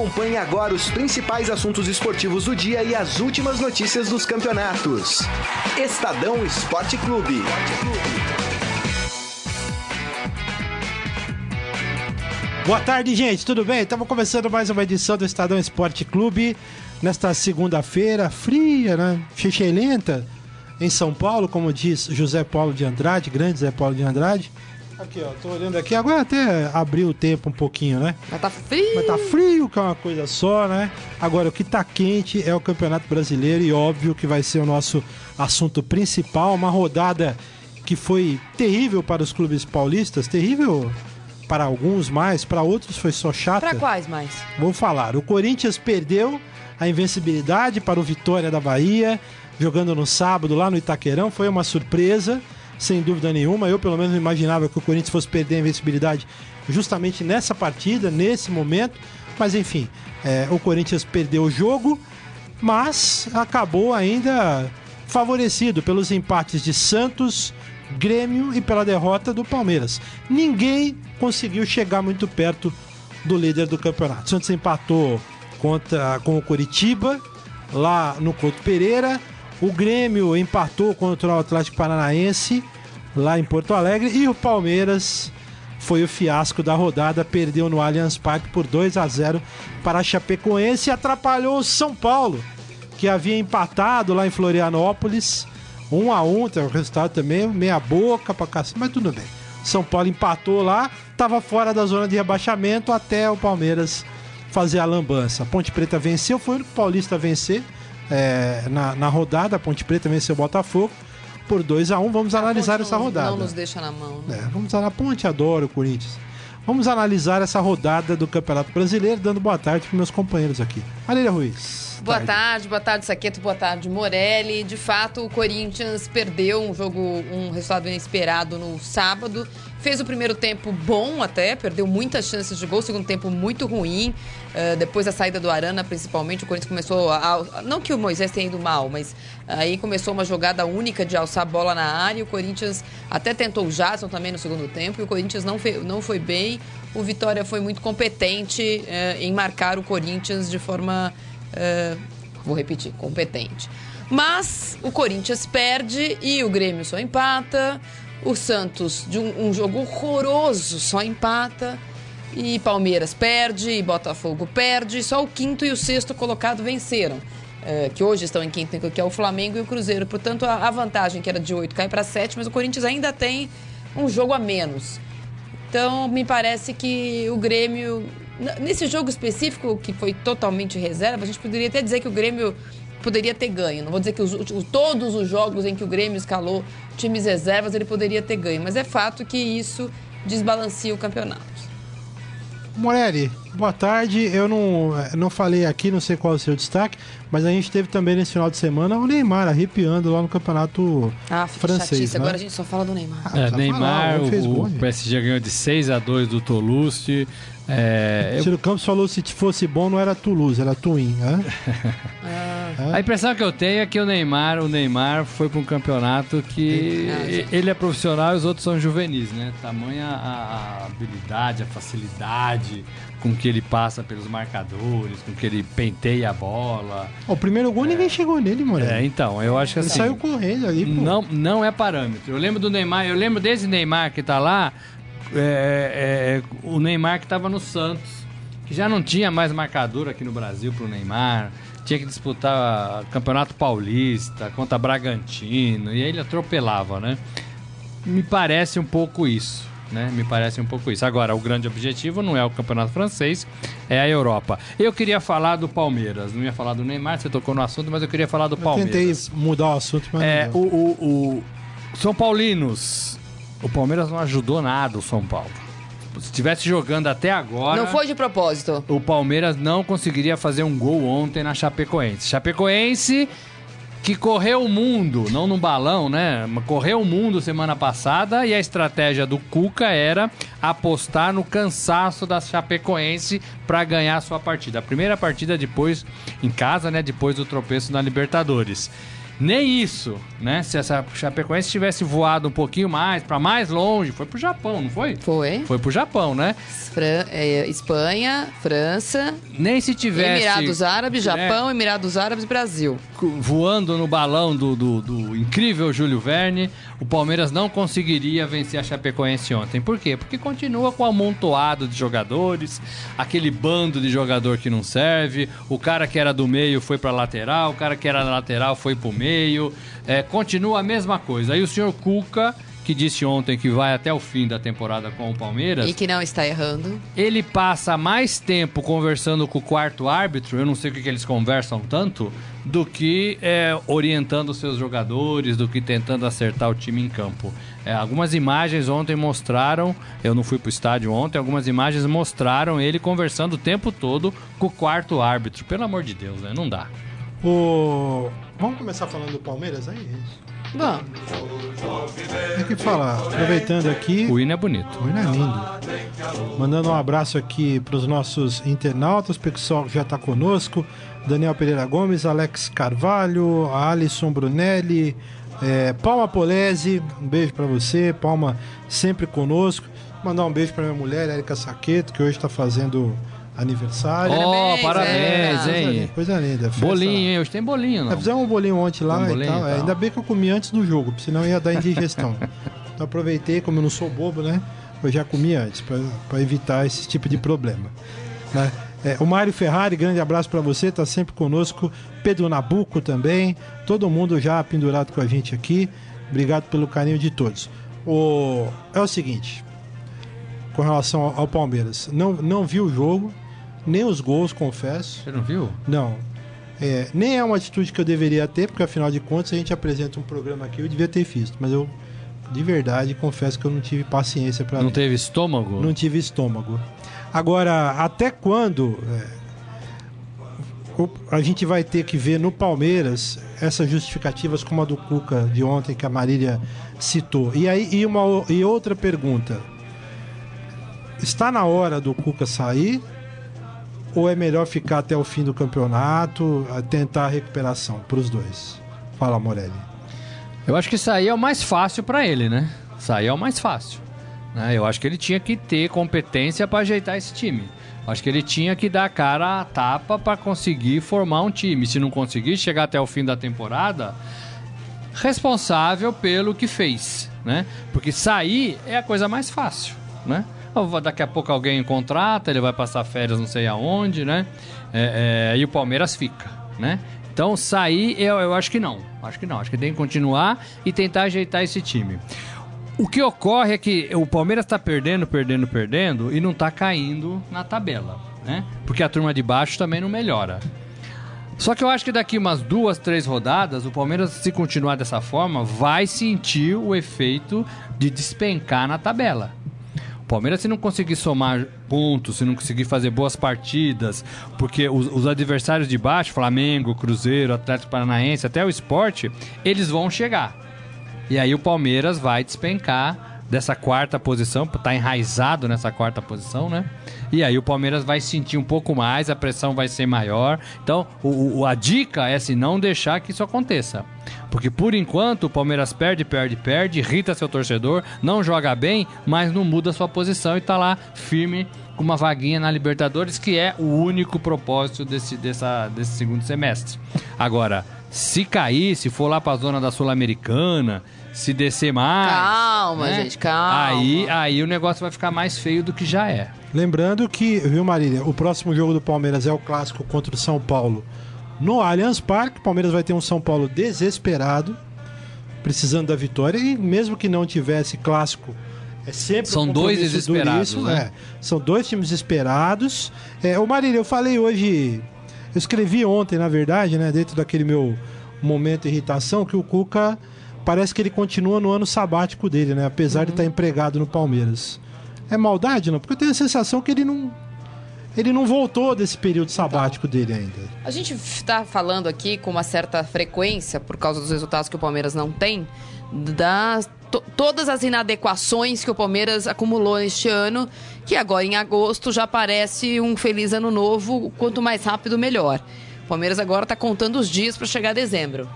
Acompanhe agora os principais assuntos esportivos do dia e as últimas notícias dos campeonatos. Estadão Esporte Clube. Boa tarde, gente. Tudo bem? Estamos começando mais uma edição do Estadão Esporte Clube. Nesta segunda-feira, fria, né? lenta em São Paulo, como diz José Paulo de Andrade, grande José Paulo de Andrade. Aqui, ó, tô olhando aqui. Agora até abriu o tempo um pouquinho, né? Mas tá frio. Mas tá frio, que é uma coisa só, né? Agora, o que tá quente é o Campeonato Brasileiro e óbvio que vai ser o nosso assunto principal. Uma rodada que foi terrível para os clubes paulistas, terrível para alguns mais, para outros foi só chata. Para quais mais? Vou falar. O Corinthians perdeu a invencibilidade para o Vitória da Bahia, jogando no sábado lá no Itaquerão. Foi uma surpresa sem dúvida nenhuma. Eu, pelo menos, imaginava que o Corinthians fosse perder a invencibilidade justamente nessa partida, nesse momento. Mas, enfim, é, o Corinthians perdeu o jogo, mas acabou ainda favorecido pelos empates de Santos, Grêmio e pela derrota do Palmeiras. Ninguém conseguiu chegar muito perto do líder do campeonato. Santos empatou contra, com o Coritiba, lá no Couto Pereira. O Grêmio empatou contra o Atlético Paranaense lá em Porto Alegre e o Palmeiras foi o fiasco da rodada, perdeu no Allianz Parque por 2 a 0 para a Chapecoense e atrapalhou o São Paulo, que havia empatado lá em Florianópolis, 1 a 1, tem o resultado também meia boca para cacete, mas tudo bem. São Paulo empatou lá, estava fora da zona de rebaixamento até o Palmeiras fazer a lambança. Ponte Preta venceu, foi o único paulista a vencer é, na, na rodada. A Ponte Preta venceu o Botafogo por 2 a 1 um. Vamos a analisar essa não, rodada. Não nos deixa na mão. Né? É, vamos a Ponte adora o Corinthians. Vamos analisar essa rodada do Campeonato Brasileiro, dando boa tarde para meus companheiros aqui. Marília Ruiz. Boa tarde. tarde, boa tarde, Saqueto, boa tarde, Morelli. De fato, o Corinthians perdeu um jogo, um resultado inesperado no sábado Fez o primeiro tempo bom até, perdeu muitas chances de gol, segundo tempo muito ruim. Uh, depois da saída do Arana, principalmente, o Corinthians começou a, Não que o Moisés tenha ido mal, mas aí começou uma jogada única de alçar a bola na área. O Corinthians até tentou o Jadson também no segundo tempo, e o Corinthians não, não foi bem. O Vitória foi muito competente uh, em marcar o Corinthians de forma. Uh, vou repetir, competente. Mas o Corinthians perde e o Grêmio só empata. O Santos, de um, um jogo horroroso, só empata. E Palmeiras perde, e Botafogo perde. Só o quinto e o sexto colocado venceram. É, que hoje estão em quinto, que é o Flamengo e o Cruzeiro. Portanto, a, a vantagem, que era de oito, cai para sete, mas o Corinthians ainda tem um jogo a menos. Então, me parece que o Grêmio. Nesse jogo específico, que foi totalmente reserva, a gente poderia até dizer que o Grêmio poderia ter ganho. Não vou dizer que os, todos os jogos em que o Grêmio escalou times reservas ele poderia ter ganho, mas é fato que isso desbalanceia o campeonato. Morelli, boa tarde. Eu não, não falei aqui, não sei qual é o seu destaque, mas a gente teve também nesse final de semana o Neymar arrepiando lá no campeonato ah, francês. Né? Agora a gente só fala do Neymar. Ah, é, Neymar, falar, o, o PSG ganhou de 6 a 2 do Toulouse. É, o Ciro eu... Campos falou que se fosse bom não era Toulouse, era Twin. Né? ah. A impressão que eu tenho é que o Neymar, o Neymar foi para um campeonato que ele é profissional e os outros são juvenis, né? Tamanha a, a habilidade, a facilidade com que ele passa pelos marcadores, com que ele penteia a bola. O primeiro gol é. ninguém chegou nele, mano. É, então, eu acho que assim. Ele saiu correndo ali, pô. Não, não é parâmetro. Eu lembro do Neymar, eu lembro desse Neymar que tá lá, é, é, é, o Neymar que estava no Santos, que já não tinha mais marcador aqui no Brasil para o Neymar, tinha que disputar Campeonato Paulista contra Bragantino, e aí ele atropelava, né? Me parece um pouco isso. Né? Me parece um pouco isso. Agora, o grande objetivo não é o campeonato francês, é a Europa. Eu queria falar do Palmeiras, não ia falar do Neymar, você tocou no assunto, mas eu queria falar do eu Palmeiras. Tentei mudar o assunto, mas. É, o, o, o São Paulinos o Palmeiras não ajudou nada o São Paulo. Se estivesse jogando até agora. Não foi de propósito. O Palmeiras não conseguiria fazer um gol ontem na Chapecoense. Chapecoense que correu o mundo, não no balão, né? Correu o mundo semana passada e a estratégia do Cuca era apostar no cansaço da Chapecoense para ganhar a sua partida. A primeira partida depois em casa, né? Depois do tropeço na Libertadores. Nem isso né? Se essa Chapecoense tivesse voado um pouquinho mais, para mais longe, foi pro Japão, não foi? Foi. Foi pro Japão, né? Fran é, Espanha, França, Nem se tivesse Emirados Árabes, né, Japão, Emirados Árabes, Brasil. voando no balão do, do, do incrível Júlio Verne, o Palmeiras não conseguiria vencer a Chapecoense ontem. Por quê? Porque continua com o amontoado de jogadores, aquele bando de jogador que não serve, o cara que era do meio foi pra lateral, o cara que era na lateral foi pro meio, é, continua a mesma coisa. Aí o senhor Cuca, que disse ontem que vai até o fim da temporada com o Palmeiras, E que não está errando. ele passa mais tempo conversando com o quarto árbitro, eu não sei o que, que eles conversam tanto, do que é, orientando os seus jogadores, do que tentando acertar o time em campo. É, algumas imagens ontem mostraram, eu não fui pro estádio ontem, algumas imagens mostraram ele conversando o tempo todo com o quarto árbitro. Pelo amor de Deus, né? Não dá. O... Vamos começar falando do Palmeiras aí? Vamos. Tem que falar, aproveitando aqui. O hino é bonito. O hino é lindo. Mandando um abraço aqui para os nossos internautas, o pessoal que já está conosco. Daniel Pereira Gomes, Alex Carvalho, Alisson Brunelli, é, Palma Polese, um beijo para você, Palma sempre conosco. Mandar um beijo para minha mulher, Erika Saqueto, que hoje está fazendo aniversário. Ó, Parabéns, parabéns, Erika. hein? Coisa linda. festa- Bolinho, hein? Hoje tem bolinho, é, não? fizemos um bolinho ontem lá Um e bolinho tal. e É, tal. ainda bem que eu comi antes do jogo, porque senão ia dar indigestão. então aproveitei, como eu não sou bobo, né? Eu já comi antes, para evitar esse tipo de problema. né? É, o Mário Ferrari, grande abraço para você, tá sempre conosco. Pedro Nabuco também. Todo mundo já pendurado com a gente aqui. Obrigado pelo carinho de todos. O... É o seguinte, com relação ao, ao Palmeiras, não, não vi o jogo, nem os gols, confesso. Você não viu? Não. É, nem é uma atitude que eu deveria ter, porque afinal de contas a gente apresenta um programa aqui, eu devia ter visto. Mas eu, de verdade, confesso que eu não tive paciência para Não teve estômago? Não tive estômago. Agora, até quando é, a gente vai ter que ver no Palmeiras essas justificativas como a do Cuca de ontem que a Marília citou? E aí e uma e outra pergunta. Está na hora do Cuca sair ou é melhor ficar até o fim do campeonato, tentar a recuperação para os dois? Fala, Morelli. Eu acho que aí é o mais fácil pra ele, né? Aí é o mais fácil. né? Eu acho que ele tinha que ter competência pra ajeitar esse time. Acho que ele tinha que dar a cara a tapa pra conseguir formar um time. Se não conseguir chegar até o fim da temporada, responsável pelo que fez, né? Porque sair é a coisa mais fácil, né? Daqui a pouco alguém contrata, ele vai passar férias não sei aonde, né? É, é, e o Palmeiras fica, né? Então sair eu, eu acho que não, acho que não, acho que tem que continuar e tentar ajeitar esse time. O que ocorre é que o Palmeiras está perdendo, perdendo, perdendo e não está caindo na tabela, né? Porque a turma de baixo também não melhora. Só que eu acho que daqui umas duas, três rodadas, o Palmeiras, se continuar dessa forma, vai sentir o efeito de despencar na tabela. Palmeiras, se não conseguir somar pontos, se não conseguir fazer boas partidas, porque os, os adversários de baixo, Flamengo, Cruzeiro, Atlético Paranaense, até o esporte, eles vão chegar. E aí o Palmeiras vai despencar dessa quarta posição, tá enraizado nessa quarta posição, né? E aí o Palmeiras vai sentir um pouco mais, a pressão vai ser maior. Então, o, o- a dica é se não deixar que isso aconteça. Porque por enquanto o Palmeiras perde, perde, perde, irrita seu torcedor, não joga bem, mas não muda sua posição e tá lá firme com uma vaguinha na Libertadores, que é o único propósito desse, dessa, desse segundo semestre. Agora, se cair, se for lá pra zona da Sul-Americana, se descer mais. Calma, né? gente, calma. Aí, aí o negócio vai ficar mais feio do que já é. Lembrando que, viu, Marília, o próximo jogo do Palmeiras é o clássico contra o São Paulo no Allianz Parque. O Palmeiras vai ter um São Paulo desesperado, precisando da vitória, e mesmo que não tivesse clássico, é sempre São um dois desesperados, duríssimo, né? é. São dois times esperados. É, ô Marília, eu falei hoje, eu escrevi ontem, na verdade, né, dentro daquele meu momento de irritação, que o Cuca parece que ele continua no ano sabático dele, né? Apesar de estar empregado no Palmeiras. É maldade, não? Porque eu tenho a sensação que ele não. Ele não voltou desse período sabático dele ainda. A gente está falando aqui com uma certa frequência, por causa dos resultados que o Palmeiras não tem, das to- todas as inadequações que o Palmeiras acumulou neste ano, que agora em agosto já parece um feliz ano novo, quanto mais rápido melhor. O Palmeiras agora está contando os dias para chegar a dezembro.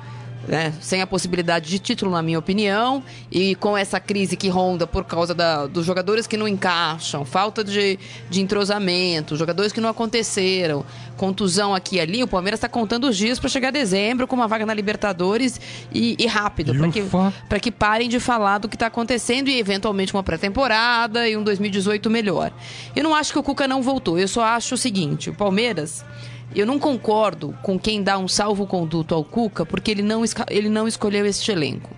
Né, sem a possibilidade de título, na minha opinião, e com essa crise que ronda por causa da, dos jogadores que não encaixam, falta de, de entrosamento, jogadores que não aconteceram, contusão aqui e ali, o Palmeiras está contando os dias para chegar a dezembro com uma vaga na Libertadores e, e rápido, para que, pra que parem de falar do que está acontecendo e eventualmente uma pré-temporada e um 2018 melhor. Eu não acho que o Cuca não voltou, eu só acho o seguinte: o Palmeiras eu não concordo com quem dá um salvo-conduto ao Cuca porque ele não, ele não escolheu este elenco.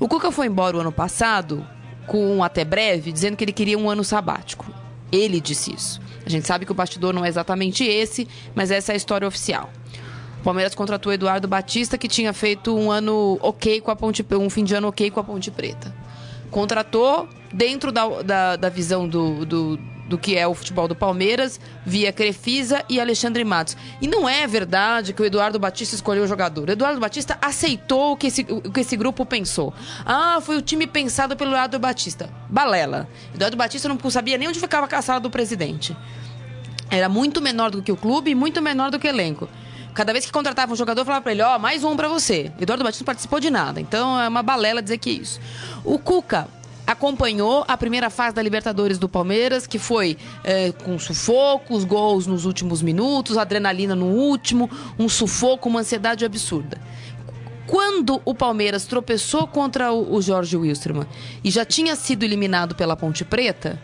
O Cuca foi embora o ano passado, com um até breve, dizendo que ele queria um ano sabático. Ele disse isso. A gente sabe que o bastidor não é exatamente esse, mas essa é a história oficial. O Palmeiras contratou Eduardo Batista, que tinha feito um ano ok com a Ponte um fim de ano ok com a Ponte Preta. Contratou dentro da, da, da visão do, do do que é o futebol do Palmeiras, via Crefisa e Alexandre Matos. E não é verdade que o Eduardo Batista escolheu o jogador. O Eduardo Batista aceitou o que esse, o que esse grupo pensou. Ah, foi o time pensado pelo Eduardo Batista. Balela. Eduardo Batista não sabia nem onde ficava a caçada do presidente. Era muito menor do que o clube e muito menor do que o elenco. Cada vez que contratava um jogador, falava pra ele: Ó, oh, mais um para você. Eduardo Batista não participou de nada. Então é uma balela dizer que é isso. O Cuca acompanhou a primeira fase da Libertadores do Palmeiras, que foi é, com sufoco, os gols nos últimos minutos, adrenalina no último, um sufoco, uma ansiedade absurda. Quando o Palmeiras tropeçou contra o, o Jorge Wilstermann e já tinha sido eliminado pela Ponte Preta,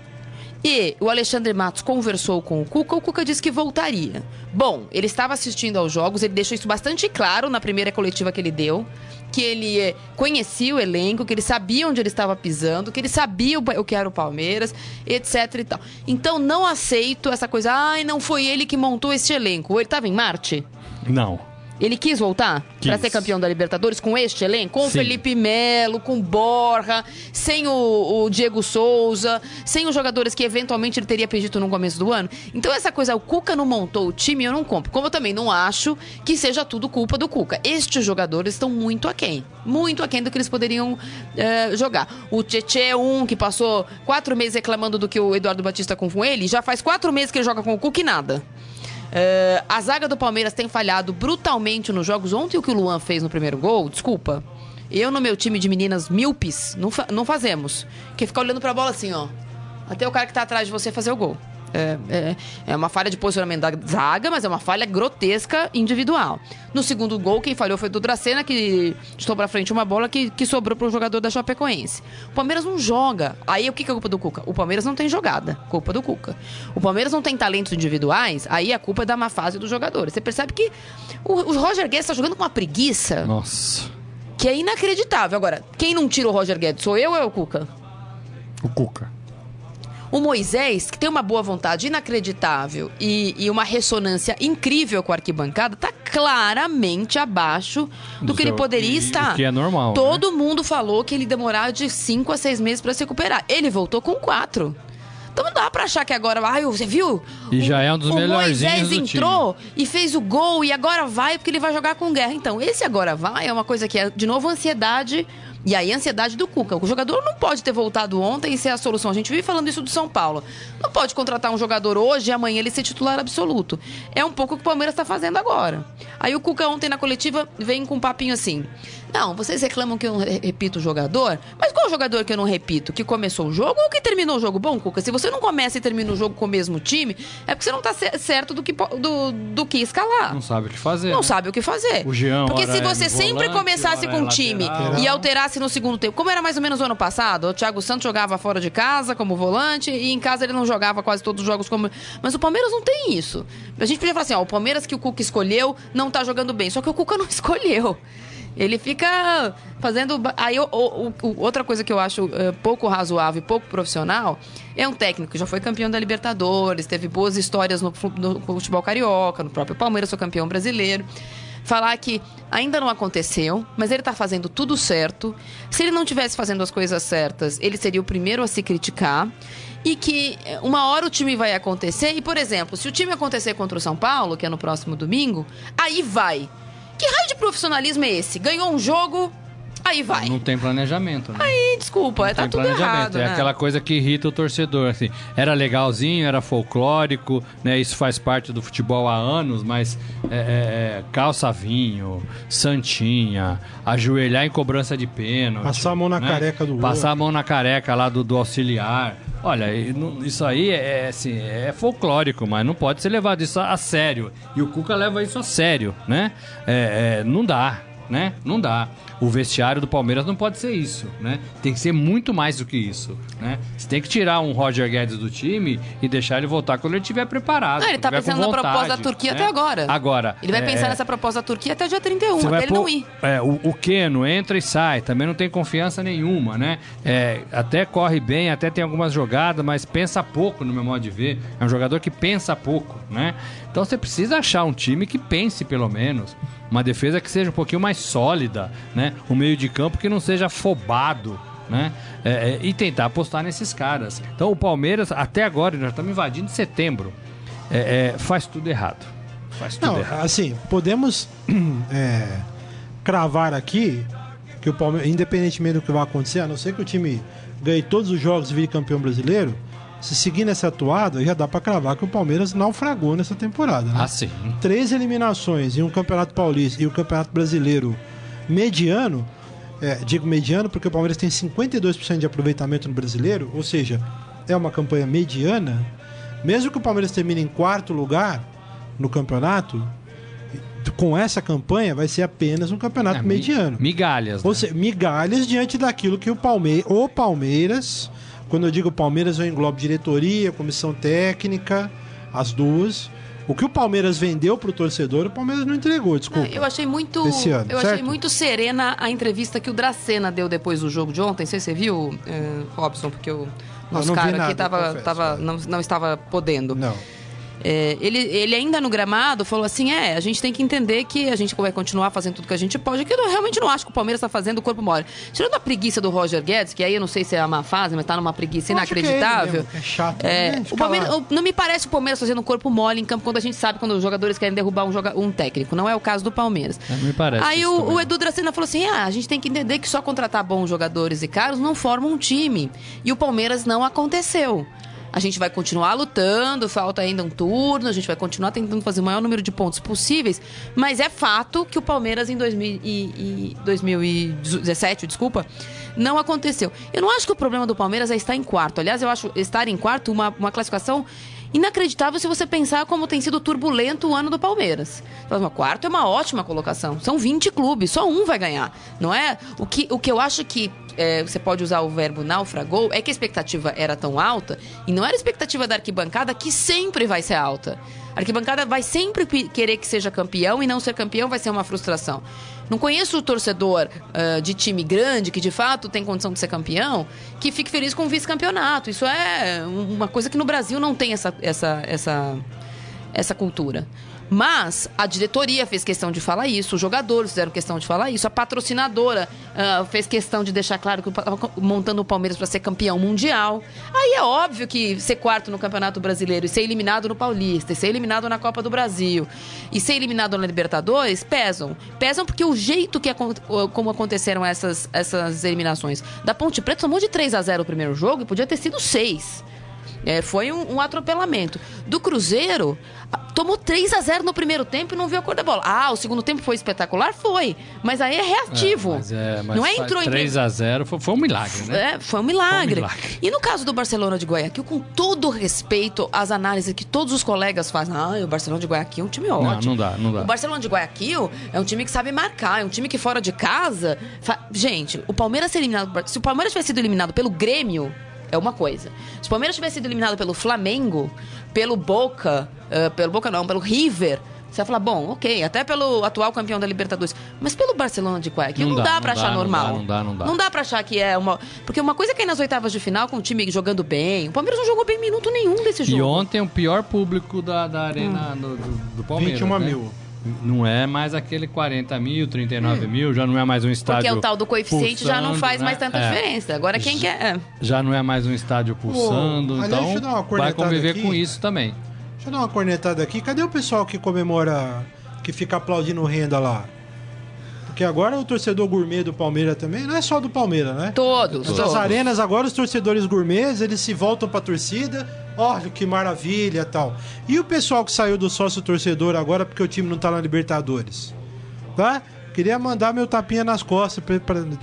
e o Alexandre Matos conversou com o Cuca, o Cuca disse que voltaria. Bom, ele estava assistindo aos jogos, ele deixou isso bastante claro na primeira coletiva que ele deu que ele eh, conhecia o elenco, que ele sabia onde ele estava pisando, que ele sabia o que era o Palmeiras, etc e tal. Então não aceito essa coisa, ai, não foi ele que montou esse elenco. Ele estava em Marte? Não. Ele quis voltar para ser campeão da Libertadores com este elenco? Com Sim. Felipe Melo, com Borja, sem o, o, Diego Souza, sem os jogadores que eventualmente ele teria pedido no começo do ano. Então, essa coisa, o Cuca não montou o time, eu não compro. Como eu também não acho que seja tudo culpa do Cuca. Estes jogadores estão muito aquém. Muito aquém do que eles poderiam é, jogar. O Tietchan é um que passou quatro meses reclamando do que o Eduardo Batista com ele, já faz quatro meses que ele joga com o Cuca e nada. Uh, a zaga do Palmeiras tem falhado brutalmente nos jogos. Ontem o que o Luan fez no primeiro gol, desculpa. Eu no meu time de meninas míopes, não, fa não fazemos. Que ficar olhando pra bola assim, ó. Até o cara que tá atrás de você fazer o gol. É, é, é, uma falha de posicionamento da zaga, mas é uma falha grotesca individual. No segundo gol, quem falhou foi o Dracena, que estou pra frente uma bola que, que sobrou pro jogador da Chapecoense. O Palmeiras não joga. Aí o que, que é culpa do Cuca? O Palmeiras não tem jogada. Culpa do Cuca. O Palmeiras não tem talentos individuais, aí a culpa é da má fase dos jogadores. Você percebe que o, o Roger Guedes está jogando com uma preguiça. Nossa. Que é inacreditável. Agora, quem não tira o Roger Guedes? Sou eu ou é o Cuca? O Cuca. O Moisés, que tem uma boa vontade inacreditável e, e uma ressonância incrível com a arquibancada, tá claramente abaixo do, do que ele poderia estar. Que é normal. Né? Todo né? mundo falou que ele demorar de 5 a 6 meses para se recuperar. Ele voltou com 4. Então não dá pra achar que agora, ai, você viu? E já é um dos melhores. O Moisés entrou e fez o gol e agora vai porque ele vai jogar com guerra. Então, esse agora vai é uma coisa que é, de novo, ansiedade e aí a ansiedade do Cuca. O jogador não pode ter voltado ontem e ser a solução. A gente vive falando isso do São Paulo. Não pode contratar um jogador hoje e amanhã ele ser titular absoluto. É um pouco o que o Palmeiras está fazendo agora. Aí o Cuca ontem na coletiva vem com um papinho assim. Não, vocês reclamam que eu não repito o jogador, mas qual jogador que eu não repito? Que começou o jogo ou que terminou o jogo? Bom, Cuca, se você não começa e termina o jogo com o mesmo time, é porque você não está certo do que, do, do que escalar. Não sabe o que fazer. Não né? sabe o que fazer. O Jean, Porque se é você sempre volante, começasse com um time lateral. e alterasse no segundo tempo, como era mais ou menos o ano passado, o Thiago Santos jogava fora de casa como volante e em casa ele não jogava quase todos os jogos como. Mas o Palmeiras não tem isso. A gente podia falar assim: ó, o Palmeiras que o Cuca escolheu não tá jogando bem. Só que o Cuca não escolheu. Ele fica fazendo. Aí, o, o, o, outra coisa que eu acho uh, pouco razoável e pouco profissional é um técnico que já foi campeão da Libertadores, teve boas histórias no, no futebol carioca, no próprio Palmeiras, foi campeão brasileiro. Falar que ainda não aconteceu, mas ele está fazendo tudo certo. Se ele não tivesse fazendo as coisas certas, ele seria o primeiro a se criticar e que eh, uma hora o time vai acontecer. E, por exemplo, se o time acontecer contra o São Paulo, que é no próximo domingo, aí vai. Que raio de profissionalismo é esse? Ganhou um jogo, Aí vai. Não tem planejamento, né? Aí, desculpa, tá tem tudo planejamento. errado, é né? aquela coisa que irrita o torcedor. Assim, era legalzinho, era folclórico, né? Isso faz parte do futebol há anos, mas é, é, é, calça vinho, santinha, ajoelhar em cobrança de pênalti. Passar a mão na né? careca do Passar outro. a mão na careca lá do, do auxiliar. Olha, isso aí é, assim, é folclórico, mas não pode ser levado isso a, a sério. E o Cuca leva isso a sério, né? É, é, não dá, né? Não dá. O vestiário do Palmeiras não pode ser isso, né? Tem que ser muito mais do que isso, né? Você tem que tirar um Roger Guedes do time e deixar ele voltar quando ele estiver preparado. Não, ele tá pensando com na proposta da vontade, Turquia né? até agora. Agora. Ele vai é, pensar nessa proposta da Turquia até dia 31, você até ele não ir. é, o, o Keno entra e sai, também não tem confiança nenhuma, né? É, até corre bem, até tem algumas jogadas, mas pensa pouco no meu modo de ver. É um jogador que pensa pouco, né? Então você precisa achar um time que pense pelo menos. Uma defesa que seja um pouquinho mais sólida, né? Um meio de campo que não seja afobado. Né? É, é, e tentar apostar nesses caras. Então o Palmeiras, até agora, nós estamos invadindo setembro. é, é, faz tudo errado. Faz tudo Não, errado. assim, podemos é, cravar aqui que o Palmeiras, independentemente do que vai acontecer, a não ser que o time ganhe todos os jogos e vire campeão brasileiro, se seguir nessa atuada, já dá pra cravar que o Palmeiras naufragou nessa temporada. Né? Ah, sim. Três eliminações em um campeonato paulista e um campeonato brasileiro mediano. é, digo mediano porque o Palmeiras tem 52% de aproveitamento no brasileiro, ou seja, é uma campanha mediana. Mesmo que o Palmeiras termine em quarto lugar no campeonato, com essa campanha vai ser apenas um campeonato É, mediano. Migalhas. Ou né? seja, migalhas diante daquilo que o Palmeiras, o Palmeiras, quando eu digo Palmeiras, eu englobo diretoria, comissão técnica, as duas. O que o Palmeiras vendeu pro torcedor, o Palmeiras não entregou, desculpa. Eu achei muito. Esse ano, eu achei certo? muito serena a entrevista que o Dracena deu depois do jogo de ontem. Não sei se você viu, eh, Robson, porque o nosso cara aqui tava, confesso, tava, não, não estava podendo. Não. É, ele, ele ainda no gramado falou assim: é, a gente tem que entender que a gente vai continuar fazendo tudo que a gente pode, que eu realmente não acho que o Palmeiras está fazendo o corpo mole. Tirando a preguiça do Roger Guedes, que aí eu não sei se é uma fase, mas tá numa preguiça Eu acho que é inacreditável. que é chato, É, né? o Palmeiras, lá. não me parece o Palmeiras fazendo um corpo mole em campo quando a gente sabe quando os jogadores querem derrubar um, joga- um técnico. Não é o caso do Palmeiras. É, me parece Aí o, o Edu Dracena falou assim: ah, a gente tem que entender que só contratar bons jogadores e caros não forma um time. E o Palmeiras não aconteceu. A gente vai continuar lutando, falta ainda um turno, a gente vai continuar tentando fazer o maior número de pontos possíveis, mas é fato que o Palmeiras em 2000 e, e 2017, desculpa, não aconteceu. Eu não acho que o problema do Palmeiras é estar em quarto. Aliás, eu acho estar em quarto uma, uma classificação inacreditável se você pensar como tem sido turbulento o ano do Palmeiras. Então, quarto é uma ótima colocação. São 20 clubes, só um vai ganhar. Não é? O que, o que eu acho que é, você pode usar o verbo naufragou é que a expectativa era tão alta e não era a expectativa da arquibancada que sempre vai ser alta. A arquibancada vai sempre querer que seja campeão e não ser campeão vai ser uma frustração. Não conheço o torcedor ah, de time grande que de fato tem condição de ser campeão que fique feliz com o vice-campeonato. Isso é uma coisa que no Brasil não tem essa, essa, essa, essa cultura. Mas a diretoria fez questão de falar isso, os jogadores fizeram questão de falar isso, a patrocinadora ah, fez questão de deixar claro que estava montando o Palmeiras para ser campeão mundial. Aí é óbvio que ser quarto no Campeonato Brasileiro e ser eliminado no Paulista, e ser eliminado na Copa do Brasil e ser eliminado na Libertadores pesam. Pesam porque o jeito que como aconteceram essas, essas eliminações. Da Ponte Preta tomou de 3 a 0 o primeiro jogo e podia ter sido 6. É, foi um, um atropelamento. Do Cruzeiro, tomou 3 a 0 no primeiro tempo e não viu a cor da bola. Ah, o segundo tempo foi espetacular? Foi. Mas aí é reativo. mas é, mas não é entrou em 3 a 0 foi, foi um milagre, né? é, foi um milagre. Foi um milagre. E no caso do Barcelona de Guayaquil, com todo respeito às análises que todos os colegas fazem, ah, o Barcelona de Guayaquil é um time ótimo. não dá, não dá. O Barcelona de Guayaquil é um time que sabe marcar, é um time que fora de casa. fa- Gente, o Palmeiras ser eliminado. Se o Palmeiras tivesse sido eliminado pelo Grêmio, é uma coisa. Se o Palmeiras tivesse sido eliminado pelo Flamengo, pelo Boca, eh, pelo Boca não, pelo River. Você vai falar, bom, ok, até pelo atual campeão da Libertadores. Mas pelo Barcelona de Guayaquil não, Não dá, dá, pra não achar dá, não normal. dá, não dá, não dá. Não dá pra achar que é uma. Porque uma coisa é cair nas oitavas de final com o time jogando bem. O Palmeiras não jogou bem minuto nenhum desse jogo. E ontem o pior público da, da arena do, do, do Palmeiras. 21 né? mil. Não é mais aquele 40 mil, 39 mil, já não é mais um estádio. Porque o tal do coeficiente já não pulsando, faz né? mais tanta É. diferença. Agora quem quer. é. Já não é mais um estádio pulsando, aliás, deixa eu dar uma então vai conviver aqui. com isso também. Deixa eu dar uma cornetada aqui. Cadê o pessoal que comemora, que fica aplaudindo renda lá? Porque agora o torcedor gourmet do Palmeiras também não é só do Palmeiras, né? Todos, Nas todos. arenas agora os torcedores gourmets, eles se voltam pra torcida. Olha que maravilha, tal. E o pessoal que saiu do sócio torcedor agora porque o time não tá na Libertadores. Tá? Queria mandar meu tapinha nas costas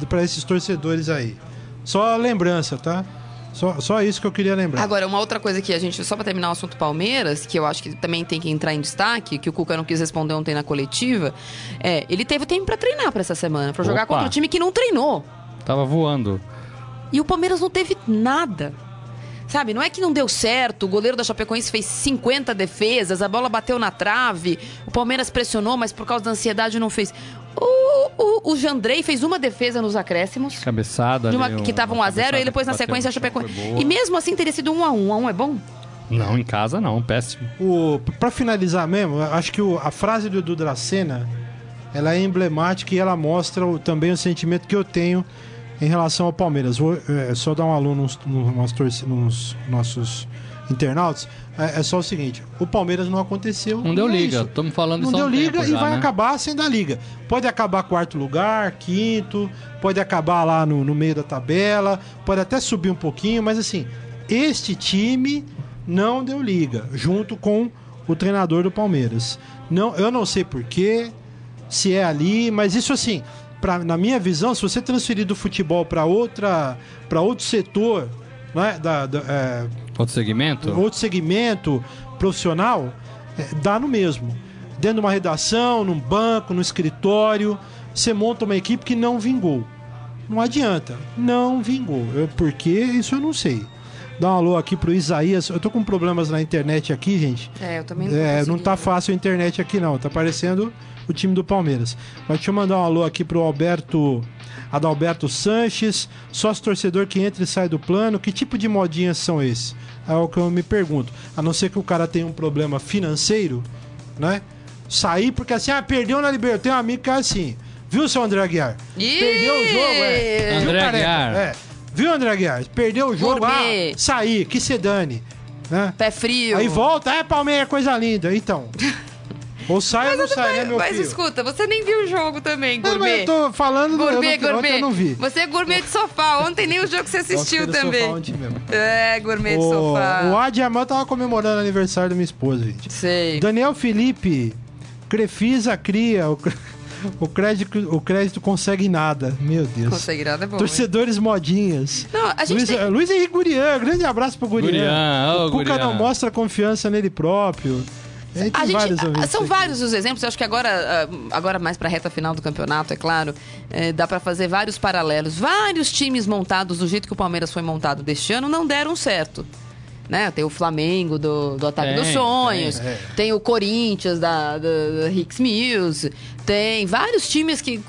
pra esses torcedores aí. Só lembrança, tá? Só, só isso que eu queria lembrar. Agora, uma outra coisa que a gente, só pra terminar o assunto Palmeiras, que eu acho que também tem que entrar em destaque, que o Cuca não quis responder ontem na coletiva, é, ele teve tempo pra treinar pra essa semana, pra jogar Opa. contra o time que não treinou. Tava voando. E o Palmeiras não teve nada. Sabe, não é que não deu certo, o goleiro da Chapecoense fez 50 defesas, a bola bateu na trave, o Palmeiras pressionou, mas por causa da ansiedade não fez. O, o, o Jandrei fez uma defesa nos acréscimos. Cabeçada De uma, ali, que tava 1 a 0 e ele depois na sequência a Chapecoense. E mesmo assim teria sido 1 a 1 1 a 1 é bom? Não, em casa não, péssimo. O, pra finalizar mesmo, eu acho que o- a frase do Edu Dracena, ela é emblemática e ela mostra o- também o sentimento que eu tenho em relação ao Palmeiras. Vou é, só dar um aluno nos, nos, nos nossos internautas. É, é só o seguinte: o Palmeiras não aconteceu. Não deu é liga. Estamos falando Não deu um liga e já, vai né? acabar sem dar liga. Pode acabar quarto lugar, quinto, pode acabar lá no, no meio da tabela, pode até subir um pouquinho, mas assim, este time não deu liga, junto com o treinador do Palmeiras. Não, eu não sei porquê, se é ali, mas isso assim, pra, na minha visão, se você transferir do futebol para outra, para outro setor, né, da, da, é, Outro segmento? outro segmento profissional, é, dá no mesmo. Dentro de uma redação, num banco, no escritório, você monta uma equipe que não vingou. Não adianta, não vingou. Eu, por quê? Isso eu não sei. Dá um alô aqui pro Isaías. Eu tô com problemas na internet aqui, gente. É, eu também É, não tá fácil a internet aqui não, tá parecendo o time do Palmeiras. Mas deixa eu mandar um alô aqui pro Alberto Adalberto Sanches, sócio torcedor que entra e sai do plano. Que tipo de modinhas são esses? É o que eu me pergunto. A não ser que o cara tenha um problema financeiro, né? Sair porque assim, ah, perdeu na Libertadores. Tem um amigo que é assim. Viu, seu André Aguiar? Ih! Perdeu o jogo, é. Viu, André careca? Aguiar. É. Viu, André Aguiar? Perdeu o jogo, Gourmet. ah, sair, que se dane. Né? Pé frio. Aí volta, é Palmeiras, coisa linda. Então. Ou sai ou não sai, né, meu Mas filho? escuta, você nem viu o jogo também, Não, mas gourmet. eu tô falando, Gourmet, eu não, gourmet. ontem eu não vi. Você é gourmet de sofá. Ontem nem o jogo que você assistiu também. sofá ontem mesmo. É, gourmet de O, sofá. o Adi Amal tava comemorando o aniversário da minha esposa, gente. Sei. Daniel Felipe, Crefisa cria, o, o crédito, o crédito consegue nada. Meu Deus. Consegue nada é bom. hein? Torcedores modinhas. Não, a gente Luiz, tem- Luiz Henrique Gurian, grande abraço pro Gurian. Gurian, ô, o Cuca Gurian. não mostra confiança nele próprio. É, A gente, vários são vários os exemplos. Eu acho que agora, ah, agora mais pra reta final do campeonato, é claro, eh, dá pra fazer vários paralelos. Vários times montados do jeito que o Palmeiras foi montado deste ano não deram certo. Né? Tem o Flamengo do, do Ataque dos Sonhos, tem, tem, o Corinthians da, da, da Hicks Mills, tem vários times que.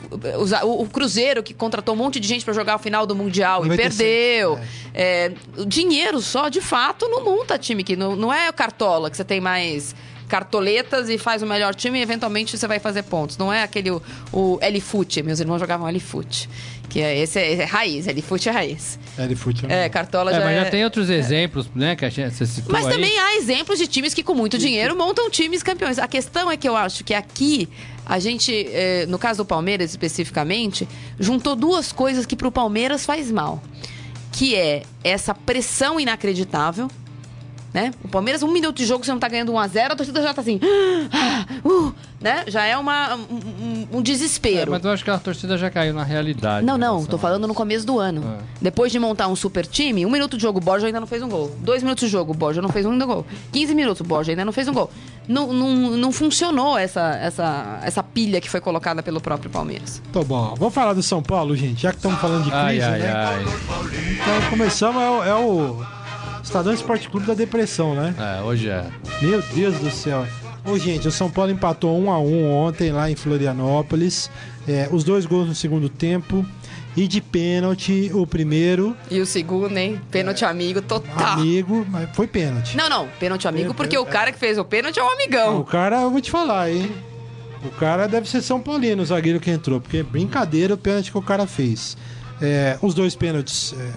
O, o Cruzeiro que contratou um monte de gente pra jogar o final do Mundial e 96, perdeu. É, o dinheiro só, de fato, não monta time que não, não é cartola, que você tem mais cartoletas e faz o melhor time e eventualmente você vai fazer pontos. Não é aquele o, o L-Foot, meus irmãos jogavam L-Foot. Que é, esse é, é raiz, L-Foot é raiz. É, de futebol. É, cartola É, já mas é... já tem outros exemplos, né, que a gente, você citou Mas aí. também há exemplos de times que com muito dinheiro montam times campeões. A questão é que eu acho que aqui a gente, eh, no caso do Palmeiras especificamente, juntou duas coisas que pro Palmeiras faz mal. Que é essa pressão inacreditável. Né? O Palmeiras, um minuto de jogo, você não tá ganhando 1 a 0 a torcida já tá assim. "Ah, uh", né? Já é uma, um, um- um É, desespero. mas eu acho que a torcida já caiu na realidade. Não, em não, tô falando no começo do ano. É. Depois de montar um super time, um minuto de jogo, o Borja ainda não fez um gol. Dois minutos de jogo, o Borja não fez um gol. 15 minutos, o Borja ainda não fez um gol. Não, não, não funcionou essa, essa, essa pilha que foi colocada pelo próprio Palmeiras. Tá bom. Vamos falar do São Paulo, gente, já que estamos falando de Ai, crise, ai, né? ai. Então começamos, é o, é o Estadão Esporte Clube da Depressão, né? É, hoje é. Meu Deus do céu. Ô, gente, o São Paulo empatou 1 a 1 ontem lá em Florianópolis. É, os dois gols no segundo tempo. E de pênalti, o primeiro, E o segundo, hein? Pênalti amigo total. amigo, mas foi pênalti. Não, não, pênalti amigo, É, porque é, o cara que fez o pênalti é um O amigão. cara, eu vou te falar, hein? O cara deve ser São Paulino, o zagueiro que entrou, porque brincadeira o pênalti que o cara fez. É, os dois pênaltis, é,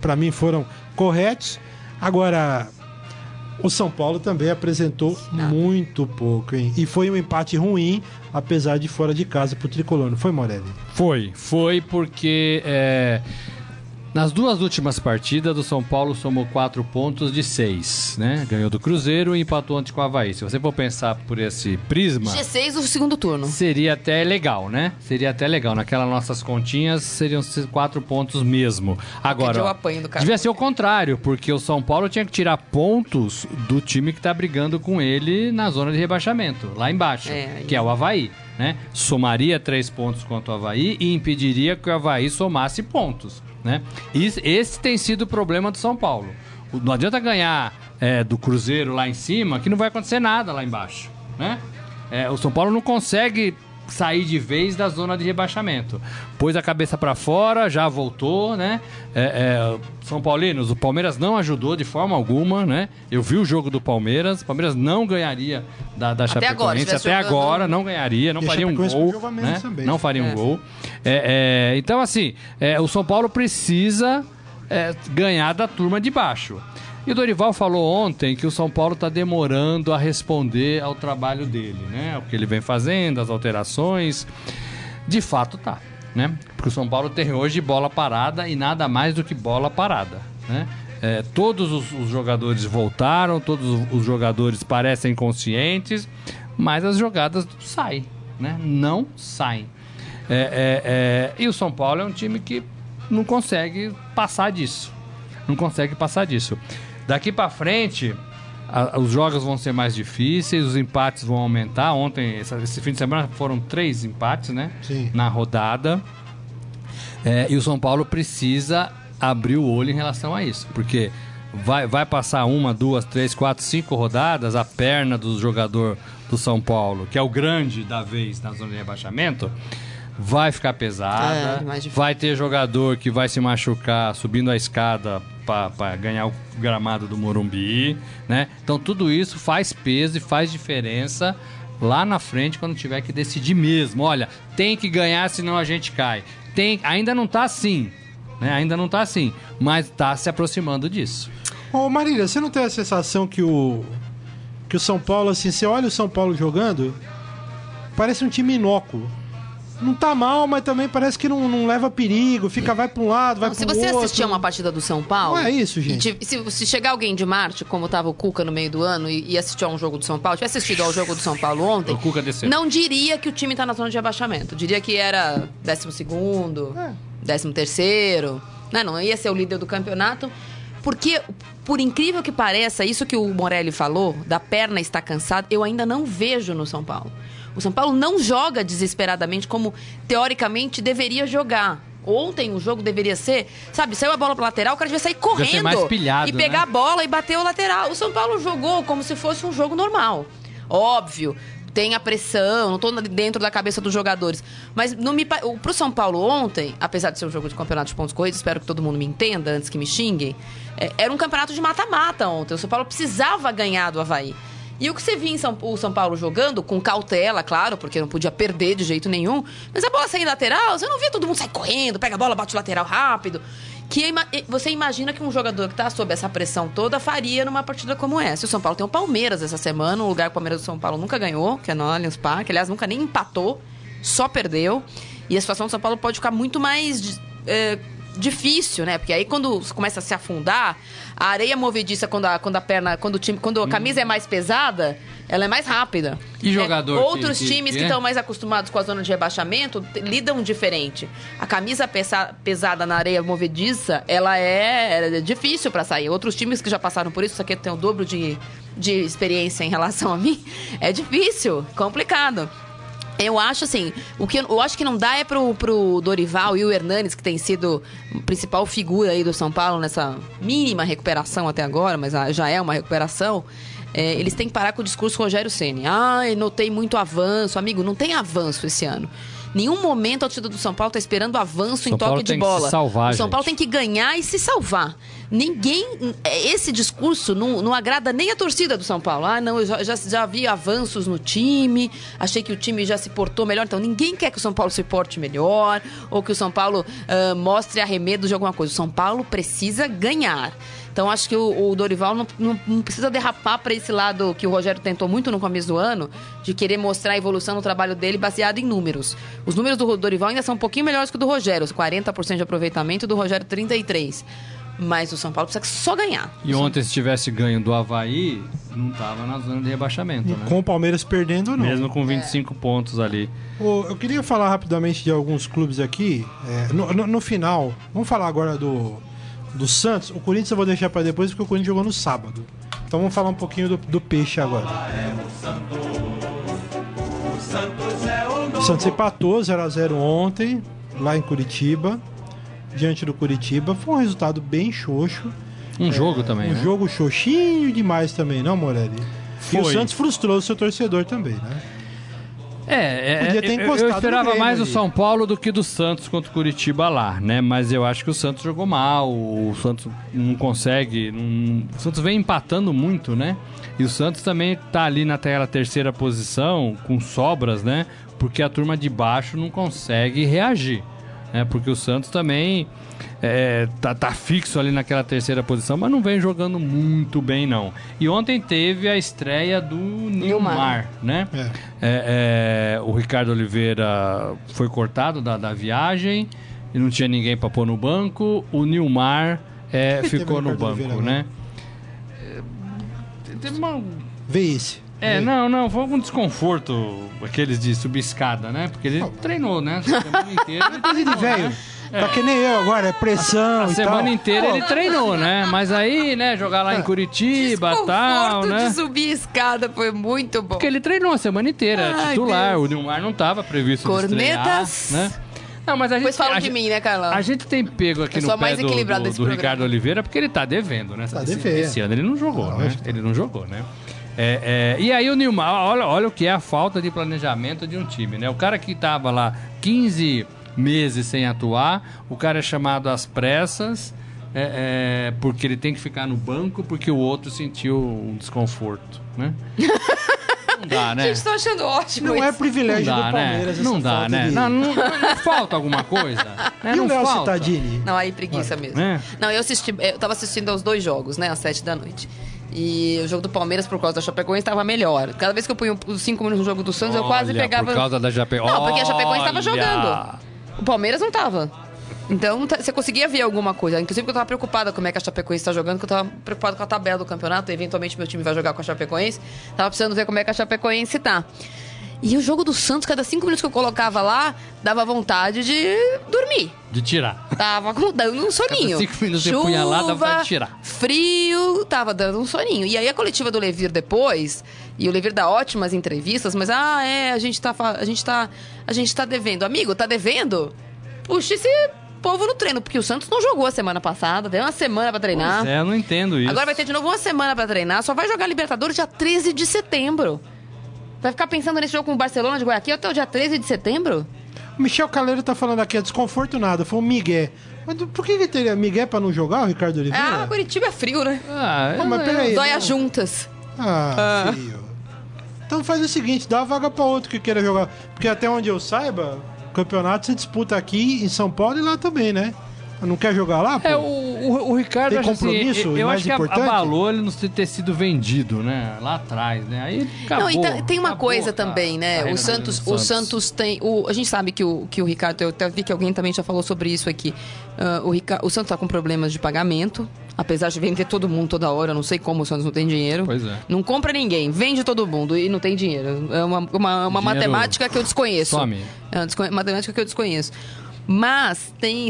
para mim, foram corretos. Agora, O São Paulo também apresentou muito pouco, hein? E foi um empate ruim, apesar de fora de casa pro Tricolor, não foi, Morelli? Foi, foi porque é, nas duas últimas partidas o São Paulo somou quatro pontos de seis, né? Ganhou do Cruzeiro e empatou antes com o Havaí. Se você for pensar por esse prisma, G6 do segundo turno. seria até legal, né? Seria até legal. Naquelas nossas continhas seriam quatro pontos mesmo. Agora, o apanho do cara. devia ser o contrário, porque o São Paulo tinha que tirar pontos do time que tá brigando com ele na zona de rebaixamento, lá embaixo, É, que é o Havaí. Né? Somaria três pontos contra o Havaí e impediria que o Havaí somasse pontos. Né? Isso- esse tem sido o problema do São Paulo. Não adianta ganhar é, do Cruzeiro lá em cima, que não vai acontecer nada lá embaixo. Né? É, o São Paulo não consegue sair de vez da zona de rebaixamento. Pôs a cabeça pra fora, já voltou, né? É, é, São Paulinos, o Palmeiras não ajudou de forma alguma, né? Eu vi o jogo do Palmeiras, o Palmeiras não ganharia da, da Até agora, Chapecoense, tivesse até agora não ganharia, não faria um gol, né? Não faria um É. gol. É, é, então, assim, é, o São Paulo precisa é, ganhar da turma de baixo. E o Dorival falou ontem que o São Paulo está demorando a responder ao trabalho dele, né? O que ele vem fazendo, as alterações. De fato tá, né? Porque o São Paulo tem hoje bola parada e nada mais do que bola parada, né? É, todos os, os jogadores voltaram, todos os- jogadores parecem conscientes, mas as jogadas saem, né? Não saem. É, é, é, e o São Paulo é um time que não consegue passar disso. Não consegue passar disso. Daqui pra frente, a- os jogos vão ser mais difíceis, os empates vão aumentar. Ontem, essa- esse fim de semana, foram três empates, né? Sim. Na rodada. É, e o São Paulo precisa abrir o olho em relação a isso, porque vai, vai passar uma, duas, três, quatro, cinco rodadas, a perna do jogador do São Paulo, que é o grande da vez na zona de rebaixamento, vai ficar pesada. É, vai ter jogador que vai se machucar subindo a escada para ganhar o gramado do Morumbi, né? Então tudo isso faz peso e faz diferença lá na frente quando tiver que decidir mesmo. Olha, tem que ganhar senão a gente cai. Tem, ainda não tá assim, né? Ainda não tá assim, mas tá se aproximando disso. Ô Marília, você não tem a sensação que o que o São Paulo, assim, você olha o São Paulo jogando, parece um time inócuo. Não tá mal, mas também parece que não, não leva perigo, fica, vai pra um lado, vai Não, pro se outro. você assistir a uma partida do São Paulo. Não é isso, gente. e te- se, se chegar alguém de Marte, como tava o Cuca no meio do ano, e, e assistir a um jogo do São Paulo, tivesse assistido ao jogo do São Paulo ontem. O Cuca desceu. Não diria que o time tá na zona de abaixamento. Diria que era 12 segundo, É. 13 terceiro. Né? Não ia ser o líder do campeonato. Porque, por incrível que pareça, isso que o Morelli falou, da perna estar cansada, eu ainda não vejo no São Paulo. O São Paulo não joga desesperadamente como, teoricamente, deveria jogar. Ontem o jogo deveria ser, sabe, saiu a bola pra lateral, o cara devia sair correndo pilhado, e pegar né? a bola e bater o lateral. O São Paulo jogou como se fosse um jogo normal. Óbvio, tem a pressão, não tô dentro da cabeça dos jogadores. Mas não me, pro São Paulo ontem, apesar de ser um jogo de campeonato de pontos corridos, espero que todo mundo me entenda antes que me xinguem, é, era um campeonato de mata-mata ontem. O São Paulo precisava ganhar do Havaí. E o que você viu em São, o São Paulo jogando, com cautela, claro, porque não podia perder de jeito nenhum, mas a bola sair lateral, você não via todo mundo sair correndo, pega a bola, bate o lateral rápido. Que ima- você imagina que um jogador que tá sob essa pressão toda faria numa partida como essa. O São Paulo tem o Palmeiras essa semana, um lugar que o Palmeiras do São Paulo nunca ganhou, que é no Allianz Parque, aliás, nunca nem empatou, só perdeu. E a situação do São Paulo pode ficar muito mais é, difícil, né? Porque aí quando começa a se afundar, a areia movediça quando a, quando a perna, quando o time, quando a camisa é mais pesada, ela é mais rápida. E jogador É, outros que- times que que é? estão mais acostumados com a zona de rebaixamento lidam diferente. A camisa pesa- pesada na areia movediça, ela é, é difícil pra sair. Outros times que já passaram por isso, isso aqui tem o dobro de, de experiência em relação a mim, é difícil, complicado. Eu acho assim, o que eu, acho que não dá é pro, pro Dorival e o Hernanes, que tem sido principal figura aí do São Paulo nessa mínima recuperação até agora, mas ah, já é uma recuperação. é, eles têm que parar com o discurso Rogério Ceni. Ai, notei muito avanço. Amigo, não tem avanço esse ano. Nenhum momento a torcida do São Paulo tá esperando avanço em São toque Paulo de tem que se bola. salvar, o São Paulo gente. tem que ganhar e se salvar. Ninguém. Esse discurso não, não agrada nem a torcida do São Paulo. Ah, não, eu já, já, já vi avanços no time, achei que o time já se portou melhor. Então, ninguém quer que o São Paulo se porte melhor ou que o São Paulo ah, mostre arremedo de alguma coisa. O São Paulo precisa ganhar. Então acho que o, o Dorival não, não- não precisa derrapar para esse lado que o Rogério tentou muito no começo do ano, de querer mostrar a evolução no trabalho dele baseado em números. Os números do Dorival ainda são um pouquinho melhores que o do Rogério, os 40% de aproveitamento, do Rogério 33%. Mas o São Paulo precisa só ganhar. E ontem, se tivesse ganho do Havaí, não tava na zona de rebaixamento, né? Com o Palmeiras perdendo, não. Mesmo com 25 pontos ali. Eu queria falar rapidamente de alguns clubes aqui. é, no, no- no final, vamos falar agora do, do Santos. O Corinthians eu vou deixar pra depois porque o Corinthians jogou no sábado. Então vamos falar um pouquinho do, do Peixe agora. O Santos empatou 0x0 ontem, lá em Curitiba, diante do Curitiba. Foi um resultado bem xoxo. Um jogo também, um né? jogo xoxinho demais também, não, Morelli? E o Foi. Santos frustrou o seu torcedor também, né? É, é, Podia ter eu- eu esperava mais o ali. São Paulo do que do Santos contra o Curitiba lá, né? Mas eu acho que o Santos jogou mal, o Santos não consegue, não- o Santos vem empatando muito, né? E o Santos também tá ali naquela terceira posição com sobras, né? Porque a turma de baixo não consegue reagir, né? Porque o Santos também é, tá, tá fixo ali naquela terceira posição, mas não vem jogando muito bem, não. E ontem teve a estreia do Nilmar, né? É. É, é, o Ricardo Oliveira foi cortado da, da viagem e não tinha ninguém para pôr no banco. O Nilmar é, ficou no banco, Oliveira né? É, teve uma- Vê esse. É, não, não, foi algum desconforto, aqueles de subir escada, né? Porque ele treinou, né? A semana inteira. ele Coisa de treinou, velho. né? Tá que nem eu agora, é pressão A e semana tal. inteira Pô, ele treinou, né? Mas aí, né, jogar lá em Curitiba e tal, Desconforto né? de subir escada foi muito bom. Porque ele treinou a semana inteira, Ai, titular. Deus. O Nilmar não tava previsto Cornetas. estrear, né? Não, mas a gente, Depois falam a de mim, né, Carlão? A gente tem pego aqui no a pé mais do, do, do. Ricardo Oliveira porque ele tá devendo, né? Tá esse, devendo. esse ano ele não jogou, né? Lógico. Ele não jogou, né? É, é, e aí o Nilmar, olha, olha o que é a falta de planejamento de um time, né? O cara que tava lá 15 meses sem atuar, o cara é chamado às pressas, é, é, porque ele tem que ficar no banco, porque o outro sentiu um desconforto, né? Não dá, né? Gente, tô achando ótimo Não é isso. privilégio Não do dá, né? Palmeiras essa Não dá, falta né? Não, não, não falta alguma coisa. né? E não o Léo falta. Cittadini? Não, aí preguiça mesmo. É. Não, eu assisti, eu tava assistindo aos dois jogos, né, às sete da noite. E o jogo do Palmeiras, por causa da Chapecoense, estava melhor. Cada vez que eu punho os cinco minutos no jogo do Santos, eu quase Olha, pegava... Por causa da Chapecoense. Não, porque a Chapecoense tava Olha! jogando. O Palmeiras não tava. Então, tá- você conseguia ver alguma coisa. Inclusive, porque eu tava preocupada com como é que a Chapecoense tá jogando, que eu tava preocupada com a tabela do campeonato. Eventualmente, meu time vai jogar com a Chapecoense. Tava precisando ver como é que a Chapecoense tá. E o jogo do Santos, cada cinco minutos que eu colocava lá, dava vontade de dormir. De tirar. Tava dando um soninho. Cada cinco minutos você punha lá, dava vontade de tirar. Frio, tava dando um soninho. E aí a coletiva do Levir depois, e o Levir dá ótimas entrevistas, mas ah, é, a gente tá a gente tá a gente tá devendo. Amigo, tá devendo? Puxa esse povo no treino, porque o Santos não jogou a semana passada, deu uma semana pra treinar. Pois é, eu não entendo isso. Agora vai ter de novo uma semana pra treinar, só vai jogar Libertadores dia 13 de setembro. Vai ficar pensando nesse jogo com o Barcelona de Guayaquil até o dia 13 de setembro? O Michel Caleiro tá falando aqui, é desconforto nada, foi um migué. Mas por que ele teria migué pra não jogar, o Ricardo Ah, Oliveira? Curitiba é frio, né? Ah, Pô, mas peraí. Dói não. as juntas. Ah, filho. Então faz o seguinte, dá uma vaga pra outro que queira jogar. Porque até onde eu saiba, o campeonato se disputa aqui em São Paulo e lá também, né? Não quer jogar lá, pô? É, o, o, o Ricardo, Tem assim, compromisso eu, eu mais acho que a- importante? abalou ele não ter sido vendido, né? Lá atrás, né? Aí acabou. não, tem uma acabou coisa a também, né? carreira O Santos, o Santos tem. O, a gente sabe que o, que o Ricardo. Eu até vi que alguém também já falou sobre isso aqui. Ah, o, Rica, o Santos tá com problemas de pagamento. Apesar de vender todo mundo toda hora, eu não sei como o Santos não tem dinheiro. Pois é. Não compra ninguém, vende todo mundo e não tem dinheiro. É uma, uma, uma Dinheiro matemática que eu desconheço. some. É uma matemática que eu desconheço. Mas tem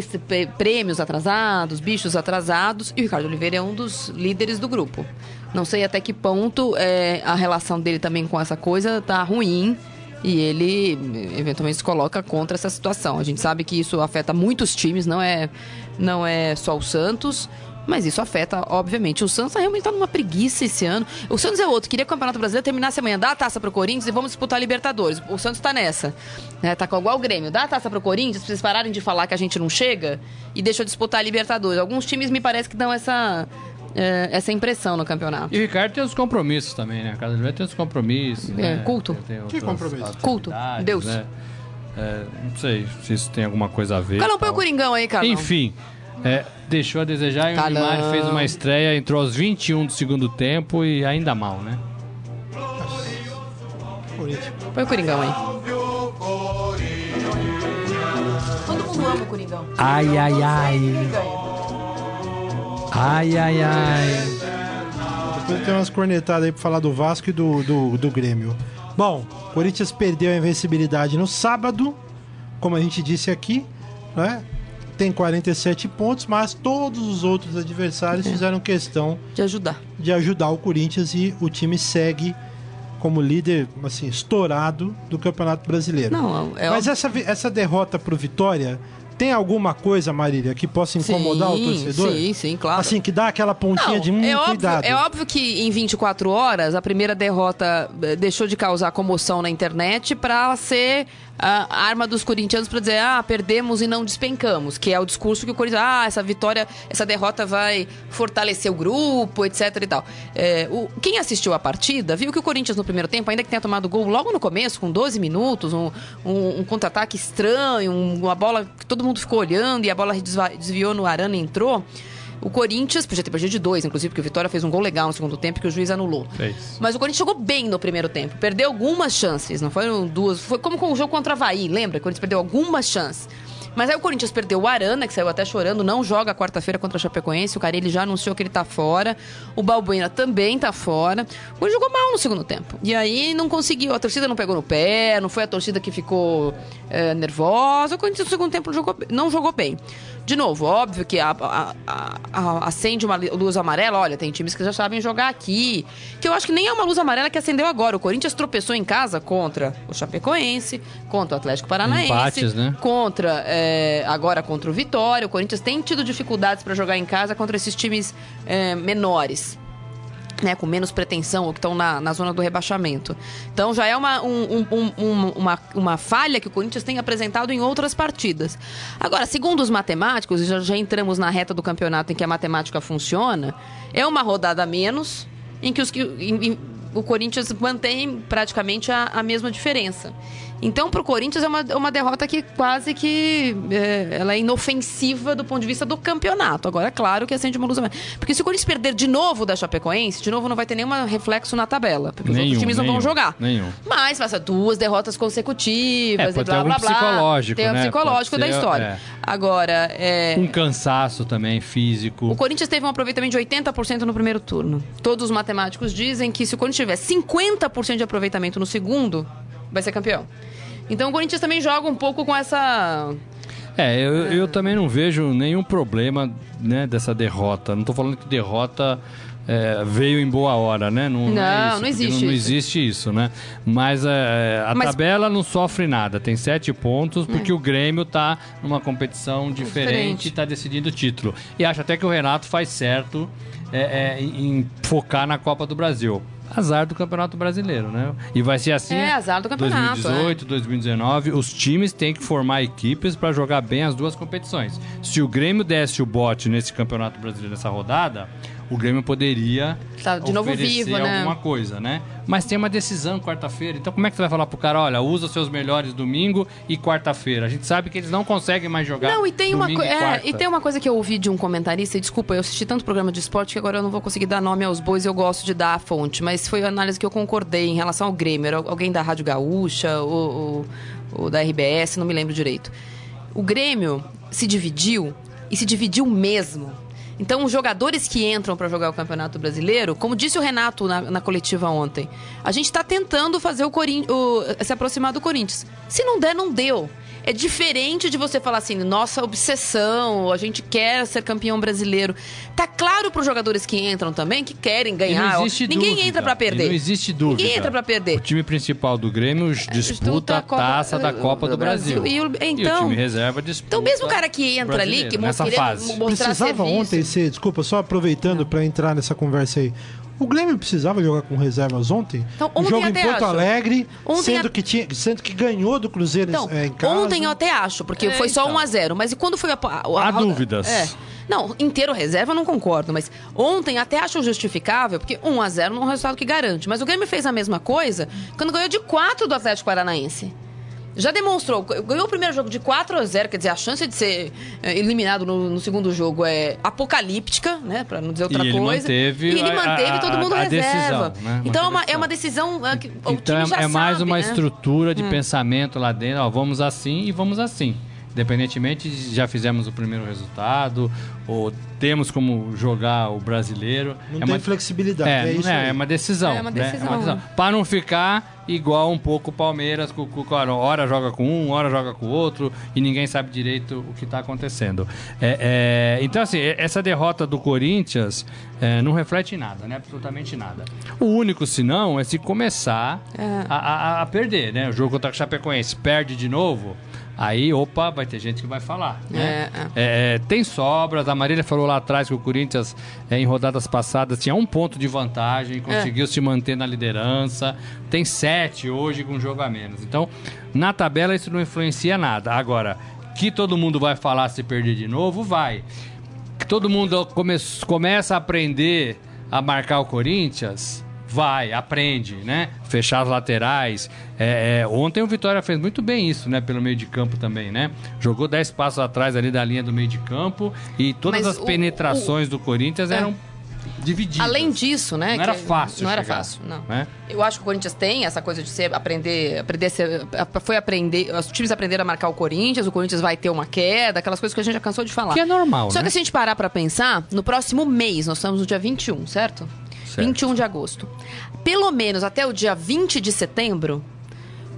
prêmios atrasados, bichos atrasados, e o Ricardo Oliveira é um dos líderes do grupo. Não sei até que ponto é, a relação dele também com essa coisa tá ruim. E ele eventualmente se coloca contra essa situação. A gente sabe que isso afeta muitos times, não é, não é só o Santos. Mas isso afeta, obviamente. O Santos realmente tá numa preguiça esse ano. O Santos é outro. Queria que o Campeonato Brasileiro terminasse amanhã. Dá a taça pro Corinthians e vamos disputar a Libertadores. O Santos tá nessa. Né? Tá igual o Grêmio. Dá a taça pro Corinthians pra vocês pararem de falar que a gente não chega e deixa eu disputar a Libertadores. Alguns times me parece que dão essa, é, essa impressão no campeonato. E o Ricardo tem os compromissos também, né? Cada vez tem os compromissos. É, né? culto. Que compromisso? Culto. atividades, Deus. né? É, não sei se isso tem alguma coisa a ver. Carlão, põe o Coringão aí, Carlão. Enfim. É, deixou a desejar e o Neymar fez uma estreia, entrou aos 21 do segundo tempo e ainda mal, né? Põe o Coringão aí. Todo mundo ama o Coringão. Ai, ai, ai. Ai, ai, ai. Depois tem umas cornetadas aí pra falar do Vasco e do, do, do Grêmio. Bom, Corinthians perdeu a invencibilidade no sábado, como a gente disse aqui, né? Tem 47 pontos, mas todos os outros adversários fizeram questão De ajudar. de ajudar o Corinthians e o time segue como líder, assim, estourado do Campeonato Brasileiro. Não, é Mas essa, essa derrota pro Vitória tem alguma coisa, Marília, que possa incomodar sim, o torcedor? Sim, sim, claro. Assim, que dá aquela pontinha Não, de hum, é, óbvio, cuidado. é óbvio que em 24 horas a primeira derrota eh, deixou de causar comoção na internet para ser a arma dos corintianos para dizer ah perdemos e não despencamos que é o discurso que o Corinthians ah essa vitória essa derrota vai fortalecer o grupo etc e tal. É, o, quem assistiu a partida viu que o Corinthians no primeiro tempo ainda que tenha tomado gol logo no começo com 12 minutos um, um- um contra-ataque estranho um- uma bola que todo mundo ficou olhando e a bola desviou no Arana e entrou o Corinthians, podia ter perdido de dois, inclusive, porque o Vitória fez um gol legal no segundo tempo que o juiz anulou. Fez. Mas o Corinthians jogou bem no primeiro tempo. Perdeu algumas chances, não foram duas. Foi como com o jogo contra o Havaí, lembra? O Corinthians perdeu algumas chances. Mas aí o Corinthians perdeu o Arana, que saiu até chorando, não joga quarta-feira contra a Chapecoense. O Carelli já anunciou que ele tá fora. O Balbuena também tá fora. O Corinthians jogou mal no segundo tempo. E aí não conseguiu. A torcida não pegou no pé, não foi a torcida que ficou eh, nervosa. O Corinthians no segundo tempo jogou, não jogou bem. De novo, óbvio que a- a- a- acende uma luz amarela. Olha, tem times que já sabem jogar aqui. Que eu acho que nem é uma luz amarela que acendeu agora. O Corinthians tropeçou em casa contra o Chapecoense, contra o Atlético Paranaense. Empates, né? Contra, é, agora contra o Vitória. O Corinthians tem tido dificuldades para jogar em casa contra esses times é, menores. Né, com menos pretensão, ou que estão na, na zona do rebaixamento. Então já é uma, um- um- um- um- uma, uma falha que o Corinthians tem apresentado em outras partidas. Agora, segundo os matemáticos, já, já entramos na reta do campeonato em que a matemática funciona, é uma rodada menos em que os que. em- em- o Corinthians mantém praticamente a, a mesma diferença. Então, para o Corinthians é uma, é uma derrota que quase que é, ela é inofensiva do ponto de vista do campeonato. Agora, é claro que acende uma luz. Porque se o Corinthians perder de novo da Chapecoense, de novo não vai ter nenhum reflexo na tabela. Porque os Nenhum, outros times não vão nenhum, jogar. nenhum. Mas passa duas derrotas consecutivas É, e blá ter blá blá. psicológico, Tem o né? psicológico Pode da ser, história. é. Agora, é, Um cansaço também físico. o Corinthians teve um aproveitamento de 80% no primeiro turno. Todos os matemáticos dizem que se o Corinthians tiver 50% de aproveitamento no segundo, vai ser campeão. Então o Corinthians também joga um pouco com essa. É, eu, eu também não vejo nenhum problema né, dessa derrota. Não tô falando que derrota é, veio em boa hora, né? Não, Não, é isso, não existe Não, não isso. existe isso, né? Mas é, a Mas- tabela não sofre nada. Tem sete pontos porque o Grêmio tá numa competição diferente e tá decidindo o título. E acho até que o Renato faz certo é, é, em focar na Copa do Brasil. Azar do Campeonato Brasileiro, né? E vai ser assim. É, azar do campeonato, 2018, 2019, os times têm que formar equipes para jogar bem as duas competições. Se o Grêmio desse o bote nesse Campeonato Brasileiro nessa rodada, o Grêmio poderia Tá de novo vivo, né? alguma coisa, né? Mas tem uma decisão quarta-feira. Então como é que você vai falar pro cara, olha, usa seus melhores domingo e quarta-feira? A gente sabe que eles não conseguem mais jogar Não, e tem uma coisa. e quarta. e tem uma coisa que eu ouvi de um comentarista, e desculpa, eu assisti tanto programa de esporte que agora eu não vou conseguir dar nome aos bois, eu gosto de dar a fonte, mas foi a análise que eu concordei em relação ao Grêmio. Era alguém da Rádio Gaúcha, ou, ou, ou da RBS, não me lembro direito. O Grêmio se dividiu e se dividiu mesmo. Então, os jogadores que entram para jogar o Campeonato Brasileiro, como disse o Renato na, na coletiva ontem, a gente está tentando fazer o Corinthians se aproximar do Corinthians. Se não der, não deu. É diferente de você falar assim, nossa obsessão, a gente quer ser campeão brasileiro. Tá claro para os jogadores que entram também que querem E ganhar. não existe Ninguém dúvida. entra para perder. E Não existe dúvida. Ninguém entra para perder. O time principal do Grêmio disputa a taça da Copa do Brasil. Brasil. E o- então- o time reserva disputa. Então, mesmo o cara que entra ali, que nessa fase. mostrar Precisava serviço, ontem ser, desculpa, só aproveitando para entrar nessa conversa aí. O Grêmio precisava jogar com reservas ontem? Então, ontem jogo em Porto acho. Alegre, Ontem sendo, a- que tinha, sendo que ganhou do Cruzeiro Então, é, em casa. ontem eu até acho, porque É, foi só então. 1 a 0 Mas e quando foi a. a, a Há dúvidas. É. Não, inteiro reserva eu não concordo, mas ontem até acho justificável, porque 1 a 0 não é um resultado que garante. Mas o Grêmio fez a mesma coisa quando ganhou de 4 do Atlético Paranaense. Já demonstrou, ganhou o primeiro jogo de 4 a 0 quer dizer, a chance de ser é, eliminado no, no, segundo jogo é apocalíptica, né? Pra não dizer outra e ele coisa. Manteve e ele manteve a, todo mundo a, a reserva. Decisão, né? Então é uma, é uma decisão é, que então é, é, mais sabe, uma né? estrutura de hum. pensamento lá dentro, ó, vamos assim e vamos assim. Independentemente, já fizemos o primeiro resultado, ou temos como jogar o brasileiro. Não é tem uma, flexibilidade. É, é, isso é, é uma decisão. É uma decisão. Né? É uma decisão. Para não ficar igual um pouco o Palmeiras, com, com, hora joga com um, hora joga com o outro, e ninguém sabe direito o que está acontecendo. É, é, então, assim, essa derrota do Corinthians é, não reflete em nada, né? Absolutamente nada. O único, senão, é se começar É. a, a, a perder, né? O jogo contra o Chapecoense perde de novo. Aí, opa, vai ter gente que vai falar. Né? É, É, tem sobras. A Marília falou lá atrás que o Corinthians, é, em rodadas passadas, tinha um ponto de vantagem, conseguiu se manter na liderança. Tem sete hoje com um jogo a menos. Então, na tabela, isso não influencia nada. Agora, que todo mundo vai falar se perder de novo, vai. Que todo mundo come começa a aprender a marcar o Corinthians. Vai, aprende, né? Fechar as laterais. É, é, ontem o Vitória fez muito bem isso, né? Pelo meio de campo também, né? Jogou 10 passos atrás ali da linha do meio de campo e todas Mas as o- penetrações do Corinthians É. eram divididas. Além disso, né? Não era fácil Não era chegar, fácil, não. né? Eu acho que o Corinthians tem essa coisa de ser aprender, aprender a ser, foi aprender, os times aprenderam a marcar o Corinthians, o Corinthians vai ter uma queda, aquelas coisas que a gente já cansou de falar. Que é normal, Só né? que se a gente parar pra pensar, no próximo mês, nós estamos no dia 21, certo? Certo. 21 de agosto. Pelo menos até o dia 20 de setembro,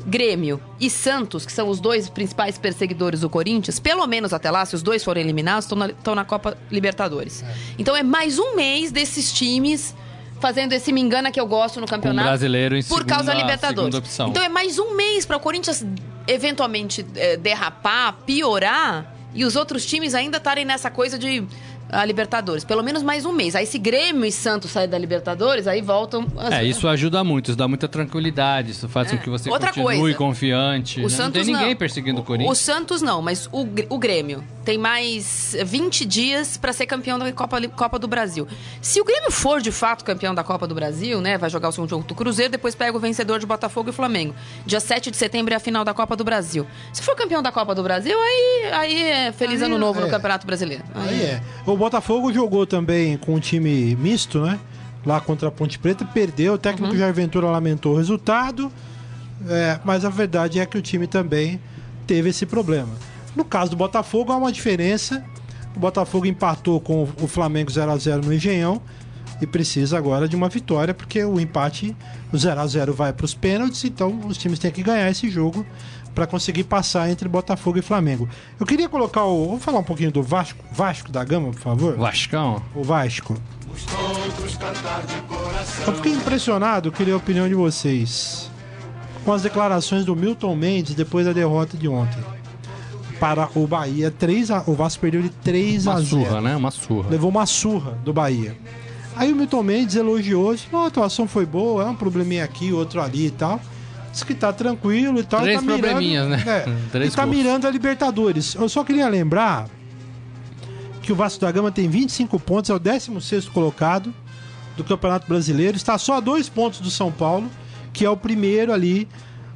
Grêmio e Santos, que são os dois principais perseguidores do Corinthians, pelo menos até lá, se os dois forem eliminados, estão na, estão na Copa Libertadores. Então é mais um mês desses times fazendo esse me engana que eu gosto no campeonato. brasileiro em Por causa da segunda- Libertadores. segunda. Então é mais um mês para o Corinthians eventualmente eh, derrapar, piorar e os outros times ainda estarem nessa coisa de a Libertadores. Pelo menos mais um mês. Aí se Grêmio e Santos saírem da Libertadores, aí voltam. as- É, isso ajuda muito, isso dá muita tranquilidade, isso faz com que você É. Outra continue coisa, confiante. O né? Santos não tem ninguém não. perseguindo o O Corinthians. Santos não, mas o, o Grêmio tem mais 20 dias para ser campeão da Copa, Copa do Brasil. Se o Grêmio for de fato campeão da Copa do Brasil, né, vai jogar o segundo jogo do Cruzeiro, depois pega o vencedor de Botafogo e Flamengo. Dia 7 de setembro é a final da Copa do Brasil. Se for campeão da Copa do Brasil, aí, aí é feliz Aí ano novo é. no Campeonato Brasileiro. Aí é. O Botafogo jogou também com um time misto, né? Lá contra a Ponte Preta, perdeu. O técnico Jair Ventura lamentou o resultado. é, mas a verdade é que o time também teve esse problema. No caso do Botafogo, há uma diferença. O Botafogo empatou com o Flamengo 0 a 0 no Engenhão e precisa agora de uma vitória, porque o empate, o 0 a 0 vai para os pênaltis, então os times têm que ganhar esse jogo para conseguir passar entre Botafogo e Flamengo. Eu queria colocar o. Vamos falar um pouquinho do Vasco, Vasco da Gama, por favor? Vascão? O Vasco. Eu fiquei impressionado, queria a opinião de vocês, com as declarações do Milton Mendes depois da derrota de ontem. Para o Bahia, 3 a, o Vasco perdeu de 3 Uma a 0. surra, né? Uma surra. Levou uma surra do Bahia. Aí o Milton Mendes elogiou, disse, "Não, a atuação foi boa, é um probleminha aqui, outro ali e tal. Diz que tá tranquilo e tal. Três tá mirando- probleminhas, né? É, Três e tá gols. mirando a Libertadores. Eu só queria lembrar que o Vasco da Gama tem 25 pontos, é o 16º colocado do Campeonato Brasileiro. Está só a dois pontos do São Paulo, que é o primeiro ali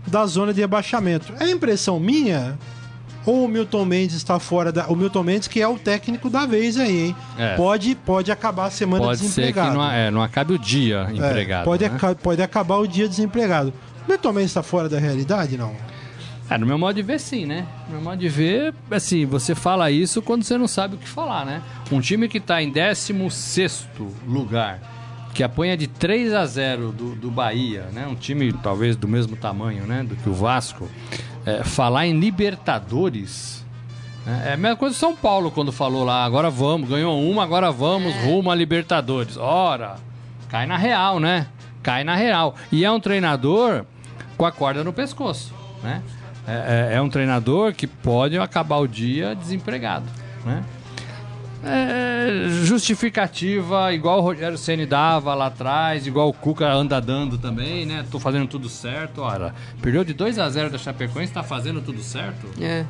da zona de rebaixamento. É impressão minha? Ou o Milton Mendes está fora da. O Milton Mendes, que é o técnico da vez aí, hein? É. Pode, pode acabar a semana Pode ser que desempregado. não, é, não acabe o dia É, empregado. pode, né? aca- pode acabar o dia desempregado. O Milton Mendes está fora da realidade, não? É, no meu modo de ver, sim, né? No meu modo de ver, assim, você fala isso quando você não sabe o que falar, né? Um time que tá em 16 lugar, que apanha de 3 a 0 do, do Bahia, né? Um time talvez do mesmo tamanho, né? Do que o Vasco. É, falar em Libertadores. né? É a mesma coisa do São Paulo quando falou lá, agora vamos, ganhou uma, agora vamos, rumo a Libertadores. Ora, cai na real, né? Cai na real. E é um treinador com a corda no pescoço, né? É, é- é um treinador que pode acabar o dia desempregado, né? É, justificativa, igual o Rogério Ceni dava lá atrás, igual o Cuca anda dando também, né? Tô fazendo tudo certo. Ora, perdeu de 2 a 0 da Chapecoense, tá fazendo tudo certo? É.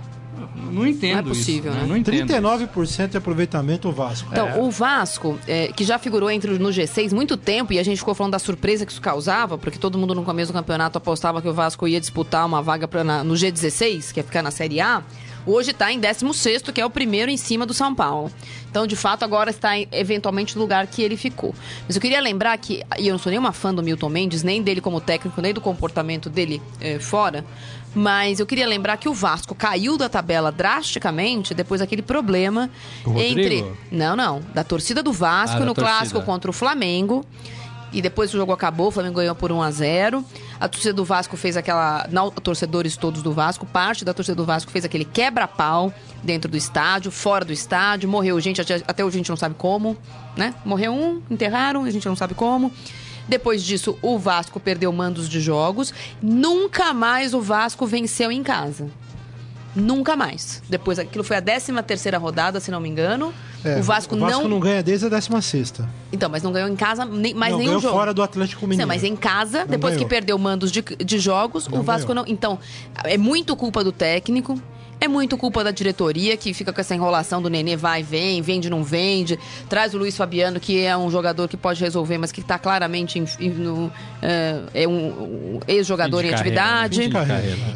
Não entendo Não é possível, isso. né? Não entendo. 39% de aproveitamento o Vasco. Então, o Vasco, é, que já figurou entre no G6 muito tempo, e a gente ficou falando da surpresa que isso causava, porque todo mundo no começo do campeonato apostava que o Vasco ia disputar uma vaga pra, na- no G16, que é ficar na Série A. Hoje está em 16º, que é o primeiro em cima do São Paulo. Então, de fato, agora está em, eventualmente no lugar que ele ficou. Mas eu queria lembrar que, e eu não sou nenhuma fã do Milton Mendes, nem dele como técnico, nem do comportamento dele eh, fora, mas eu queria lembrar que o Vasco caiu da tabela drasticamente depois daquele problema entre. Não, não. Da torcida do Vasco Ah, no clássico contra o Flamengo. E depois o jogo acabou, o Flamengo ganhou por 1 a 0 A torcida do Vasco fez aquela. Não, torcedores todos do Vasco, parte da torcida do Vasco fez aquele quebra-pau dentro do estádio, fora do estádio. Morreu gente, até, até hoje a gente não sabe como, né? Morreu um, enterraram, a gente não sabe como. Depois disso, o Vasco perdeu mandos de jogos. Nunca mais o Vasco venceu em casa. Nunca mais. Depois, aquilo foi a 13 terceira rodada, se não me engano. É, o Vasco, o Vasco não... não ganha desde a 16 Então, mas não ganhou em casa nem, mais não, nenhum ganhou jogo. fora do Atlético Mineiro. Mas em casa, depois ganhou. que perdeu mandos de, de jogos, Não o Vasco ganhou. não. Então, é muito culpa do técnico. É muito culpa da diretoria, que fica com essa enrolação do Nenê vai vem, vende não vende. Traz o Luiz Fabiano, que é um jogador que pode resolver, mas que está claramente em- em- no, é, é um, um ex-jogador em atividade.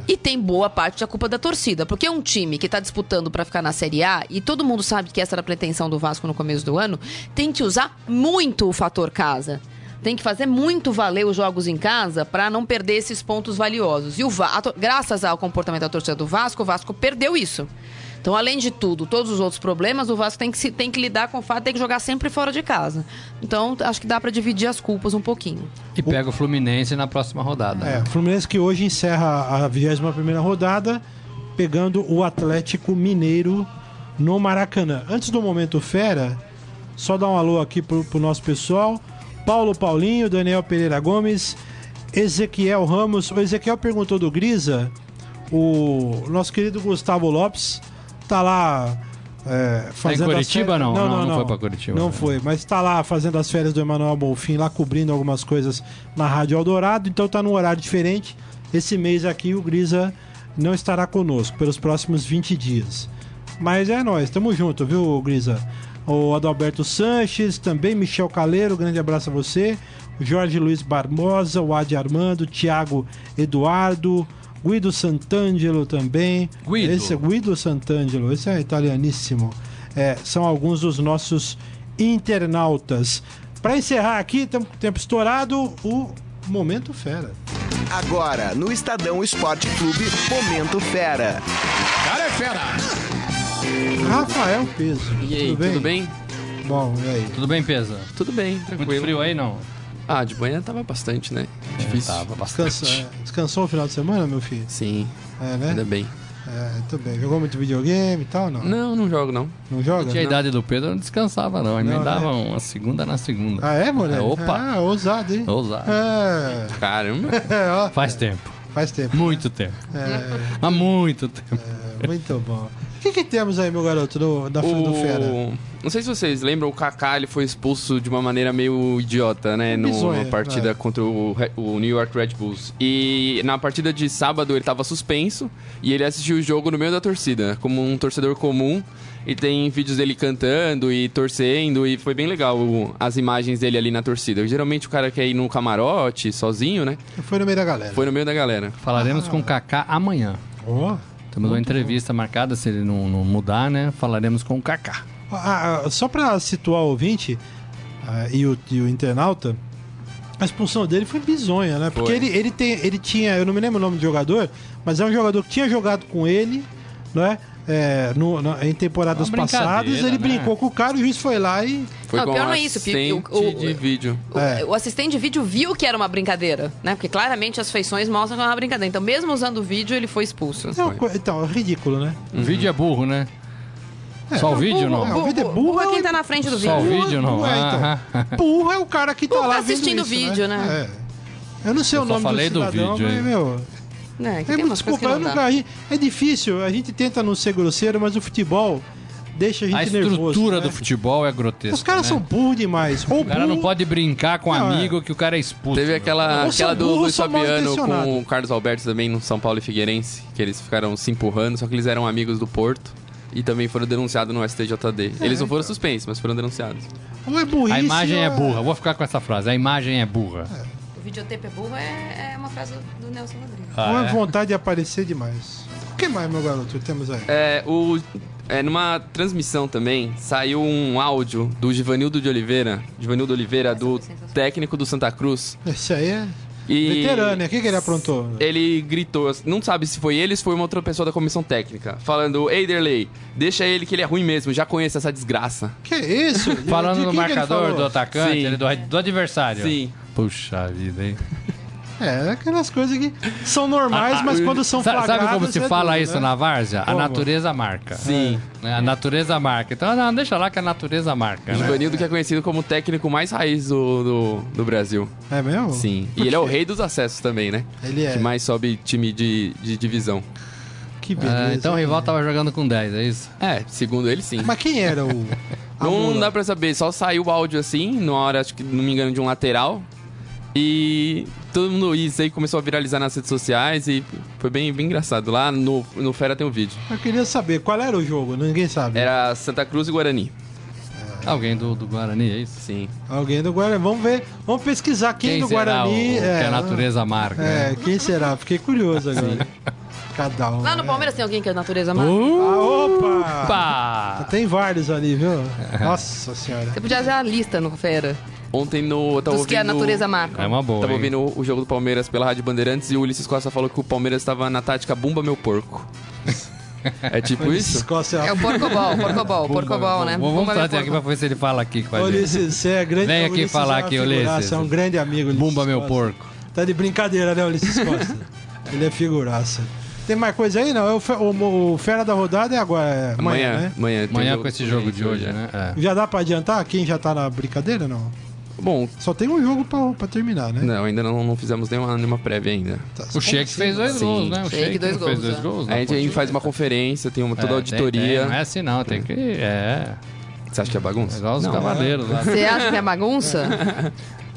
E tem boa parte da culpa da torcida. Porque é um time que tá disputando pra ficar na Série A, e todo mundo sabe que essa era a pretensão do Vasco no começo do ano, tem que usar muito o fator casa. Tem que fazer muito valer os jogos em casa pra não perder esses pontos valiosos. E o Va- a to- graças ao comportamento da torcida do Vasco, o Vasco perdeu isso. Então, além de tudo, todos os outros problemas, o Vasco tem que, se- tem que lidar com o fato de ter que jogar sempre fora de casa. Então, acho que dá pra dividir as culpas um pouquinho. E pega o Fluminense na próxima rodada. É, né? o Fluminense que hoje encerra a 21 rodada, pegando o Atlético Mineiro no Maracanã. Antes do momento fera, só dar um alô aqui pro, pro nosso pessoal. Paulo Paulinho, Daniel Pereira Gomes, Ezequiel Ramos. O Ezequiel perguntou do Grisa. O nosso querido Gustavo Lopes tá lá é, fazendo as Curitiba, férias- não? Não, não foi pra Curitiba. Não foi, mas tá lá fazendo as férias do Emanuel Bonfim, lá cobrindo algumas coisas na Rádio Eldorado, então tá num horário diferente. Esse mês aqui o Grisa não estará conosco pelos próximos 20 dias. Mas é nós, tamo junto, viu, Grisa? O Adalberto Sanches, também Michel Caleiro, grande abraço a você. Jorge Luiz Barbosa, o Adi Armando, Thiago Eduardo, Guido Santangelo também. Guido. Esse é Guido Santangelo, esse é italianíssimo. É, são alguns dos nossos internautas. Para encerrar aqui, tem tempo estourado, o Momento Fera. Agora, no Estadão Esporte Clube, Momento Fera. Cara é fera. Rafael Peso. E aí, tudo bem? Bom, e aí? Tudo bem, Pesa? Tudo bem, Muito tranquilo. frio aí, não? Ah, de manhã tava bastante, né? Difícil. Tava bastante. Descansa, é, descansou o final de semana, meu filho? Sim, É, né? ainda bem. É, tudo bem. Jogou muito videogame e tal, não? Não, não jogo não. Não joga? Tinha a idade do Pedro, não descansava, não. Emendava Não, uma segunda na segunda. Ah, é, moleque? É, opa. Ah, ousado, hein? Ousado. É, Caramba. é, Faz tempo. faz tempo. Muito tempo. É, Há muito tempo. é, muito bom. O que, que temos aí, meu garoto, do, da do Fera? O... Não sei se vocês lembram, o Kaká ele foi expulso de uma maneira meio idiota, né? No- Bizonha, numa partida é. contra o, o New York Red Bulls. E na partida de sábado ele tava suspenso e ele assistiu o jogo no meio da torcida, como um torcedor comum. E tem vídeos dele cantando e torcendo, e foi bem legal o- as imagens dele ali na torcida. Geralmente o cara quer ir no camarote, sozinho, né? Foi no meio da galera. Foi no meio da galera. Falaremos com o Kaká amanhã. Ó. Temos uma entrevista marcada, se ele não, não mudar, né? Falaremos com o Kaká. Ah, ah, só pra situar o ouvinte ah, e, o, e o internauta, a expulsão dele foi bizonha, né? Porque Foi. ele, ele, tem, ele tinha, eu não me lembro o nome do jogador, mas é um jogador que tinha jogado com ele, não é? É, no- na- em temporadas Uma passadas, ele né? brincou com o cara, o juiz foi lá e. Foi Não, com pior um não é isso, Pipe. O- assistente o- de vídeo. O, É. o assistente de vídeo viu que era uma brincadeira, né? Porque claramente as feições mostram que é uma brincadeira. Então, mesmo usando o vídeo, ele foi expulso. Não, co- então, é ridículo, né? O vídeo é burro, né? Só o vídeo burro, não? o vídeo é burro, é quem é- tá na frente do Só o vídeo. vídeo não? É, então. Aham. Burro é o cara que tá Burro lá tá assistindo o isso, vídeo, né? É. Eu não sei Eu o nome falei do do cidadão, vídeo, mas, hein? É, que É, tem não gente- é difícil, a gente tenta não ser grosseiro, mas o futebol deixa a gente A estrutura nervoso. né? do futebol é grotesca. Os caras né? são burros demais. Ou O cara não burro- pode brincar com Não, é. amigo que o cara é expulso. Teve né? aquela, Ou aquela do Luiz Fabiano com o Carlos Alberto também no São Paulo e Figueirense, que eles ficaram se empurrando, só que eles eram amigos do Porto e também foram denunciados no STJD. É, Eles não foram suspensos, mas foram denunciados. Ou é burrice. A imagem ou é burra. Vou ficar com essa frase. A imagem é burra. O videotape é burro é, é uma frase do Nelson Rodrigues. Ah, é é? vontade de aparecer demais. O que mais, meu garoto, temos aí? É, o, é, numa transmissão também, saiu um áudio do Givanildo de Oliveira, Givanildo Oliveira, do foi sensacional. técnico do Santa Cruz. Esse aí é E veterano, né? O que, que ele aprontou? Ele gritou, não sabe se foi ele ou se foi uma outra pessoa da comissão técnica, falando: Ei, Derley, deixa ele que ele é ruim mesmo, já conheço essa desgraça. Que isso? De- Falando no quem que ele marcador falou? do atacante, Sim. ele do, do adversário. Sim. Puxa vida, hein? É, aquelas coisas que são normais, Ah, ah, mas quando são Sa- flagradas... Sabe como se é fala duro, isso né? na várzea? A natureza marca. Sim. Né? A natureza marca. Então, não, deixa lá que a natureza marca. O Né? Givanildo que é conhecido como o técnico mais raiz do, do, do Brasil. É mesmo? Sim. Por E ele é o quê? rei dos acessos também, né? Ele é. Que mais sobe time de, de divisão. Que beleza. Ah, então o rival tava jogando com 10, é isso? É, segundo ele, sim. Mas quem era o... a Não dá pra saber, só saiu o áudio assim, na hora, acho que não me engano, de um lateral. E todo mundo, isso aí começou a viralizar nas redes sociais e foi bem, bem engraçado. Lá no, no Fera tem um vídeo. Eu queria saber, qual era o jogo? Ninguém sabe. Era Santa Cruz e Guarani. Alguém do, do Guarani, é isso? Sim. Alguém do Guarani. Vamos ver, vamos pesquisar quem, do será Guarani... o, o é, que a natureza marca? É, né? quem será? Fiquei curioso agora. Cada um. Lá no né? Palmeiras tem alguém que é natureza marca? Uh! Ah, opa! Pá! Tem vários ali, viu? Nossa senhora. Você podia fazer a lista no Fera. Ontem no. Eu tava Dos que a ouvindo- natureza marca. É uma boa. Tava hein? ouvindo o jogo do Palmeiras pela Rádio Bandeirantes e o Ulisses Costa falou que o Palmeiras estava na tática Bumba Meu Porco. É tipo isso? Costa É o porcobol, porcobol, porcobol, né? Vamos Bumba meu trazer aqui pra ver se ele fala aqui com a gente. Ulisses, você é grande. Vem aqui Ulisses falar é aqui, figuraça, Ulisses. É um grande amigo, Ulisses Bumba meu Costa. porco. Tá de brincadeira, né, Ulisses Costa? Ele é figuraça. Tem mais coisa aí? Não, o, fe- o- o Fera da Rodada é agora, é amanhã, Amanhã, né? amanhã. Amanhã com esse jogo de hoje, é. né? É. Já dá pra adiantar quem já tá na brincadeira, não? Bom, Só tem um jogo pra, pra terminar, né? não, ainda não, não fizemos nenhuma, nenhuma prévia ainda. Tá, O Sheik assim? fez dois Sim. gols, né? O Sheik, dois não fez gols, dois né? gols. A gente, a gente faz uma conferência, tem uma, toda a auditoria. não é assim não, tem que... É, Você acha que é bagunça? é igual os Não, cavaleiros lá. Você acha que é bagunça?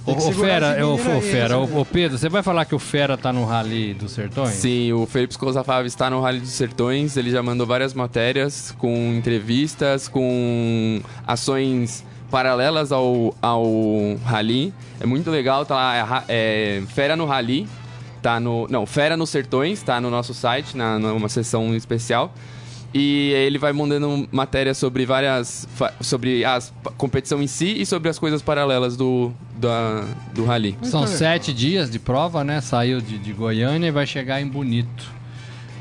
Ô, Tem que ô, segurar Fera, ô, ô, aí, Fera, ô, esse- ô, Pedro, você vai falar que o Fera tá no Rally dos Sertões? Sim, o Felipe Souza Fábio está no Rally dos Sertões. Ele já mandou várias matérias com entrevistas, com ações paralelas ao, ao Rally. É muito legal, tá lá, é é, Fera no Rally. Tá no, não, Fera nos Sertões, tá no nosso site, na, numa seção especial. E ele vai mandando matérias sobre várias. sobre a competição em si e sobre as coisas paralelas do, da, do Rally. São sete dias de prova, né? Saiu de, de Goiânia e vai chegar em Bonito.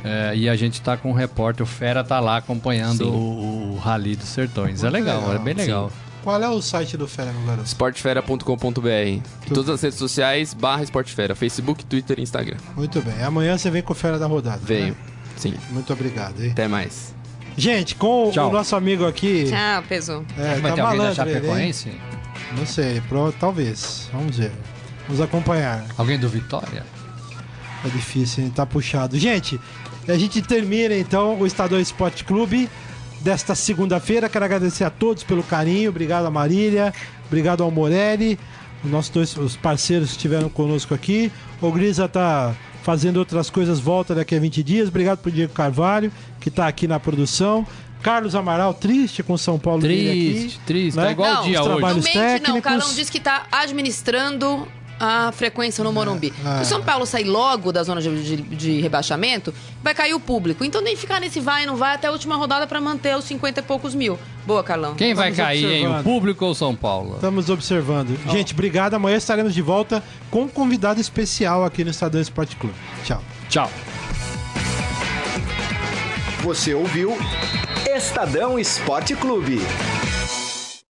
É, e a gente tá com o repórter, o Fera tá lá acompanhando Sim. o, o Rally dos Sertões. é legal, legal. é bem legal. Qual é o site do Fera, meu garoto? Sportfera.com.br. Em todas as redes sociais, barra Sportfera. Facebook, Twitter e Instagram. Muito bem. Amanhã você vem com o Fera da Rodada. Veio. né? Sim. Muito obrigado, hein? Até mais. Gente, com Tchau. o nosso amigo aqui. Tchau, peso. É, vai tá ter alguém da ele? Chapecoense? Não sei, pro- talvez. Vamos ver. Vamos acompanhar. Alguém do Vitória? É difícil, hein? Tá puxado. Gente, a gente termina então o Estadão Esporte Clube desta segunda-feira. Quero agradecer a todos pelo carinho. Obrigado a Marília, obrigado ao Morelli, os nossos dois os parceiros que estiveram conosco aqui. O Grisa tá fazendo outras coisas, volta daqui a 20 dias. Obrigado pro Diego Carvalho, que tá aqui na produção. Carlos Amaral, triste com São Paulo dele Triste, aqui, triste. né? Tá igual Não, o dia hoje. Não mente, não. técnicos. O Carlão disse que tá administrando a frequência no Morumbi. é. Se o São Paulo sair logo da zona de, de- de rebaixamento, vai cair o público. Então nem ficar nesse vai e não vai até a última rodada pra manter os 50 e poucos mil. Boa, Carlão. Quem vai Estamos cair, hein? O público ou São Paulo? Estamos observando. Gente, obrigado. Amanhã estaremos de volta com um convidado especial aqui no Estadão Esporte Clube. Tchau. Tchau. Você ouviu Estadão Esporte Clube.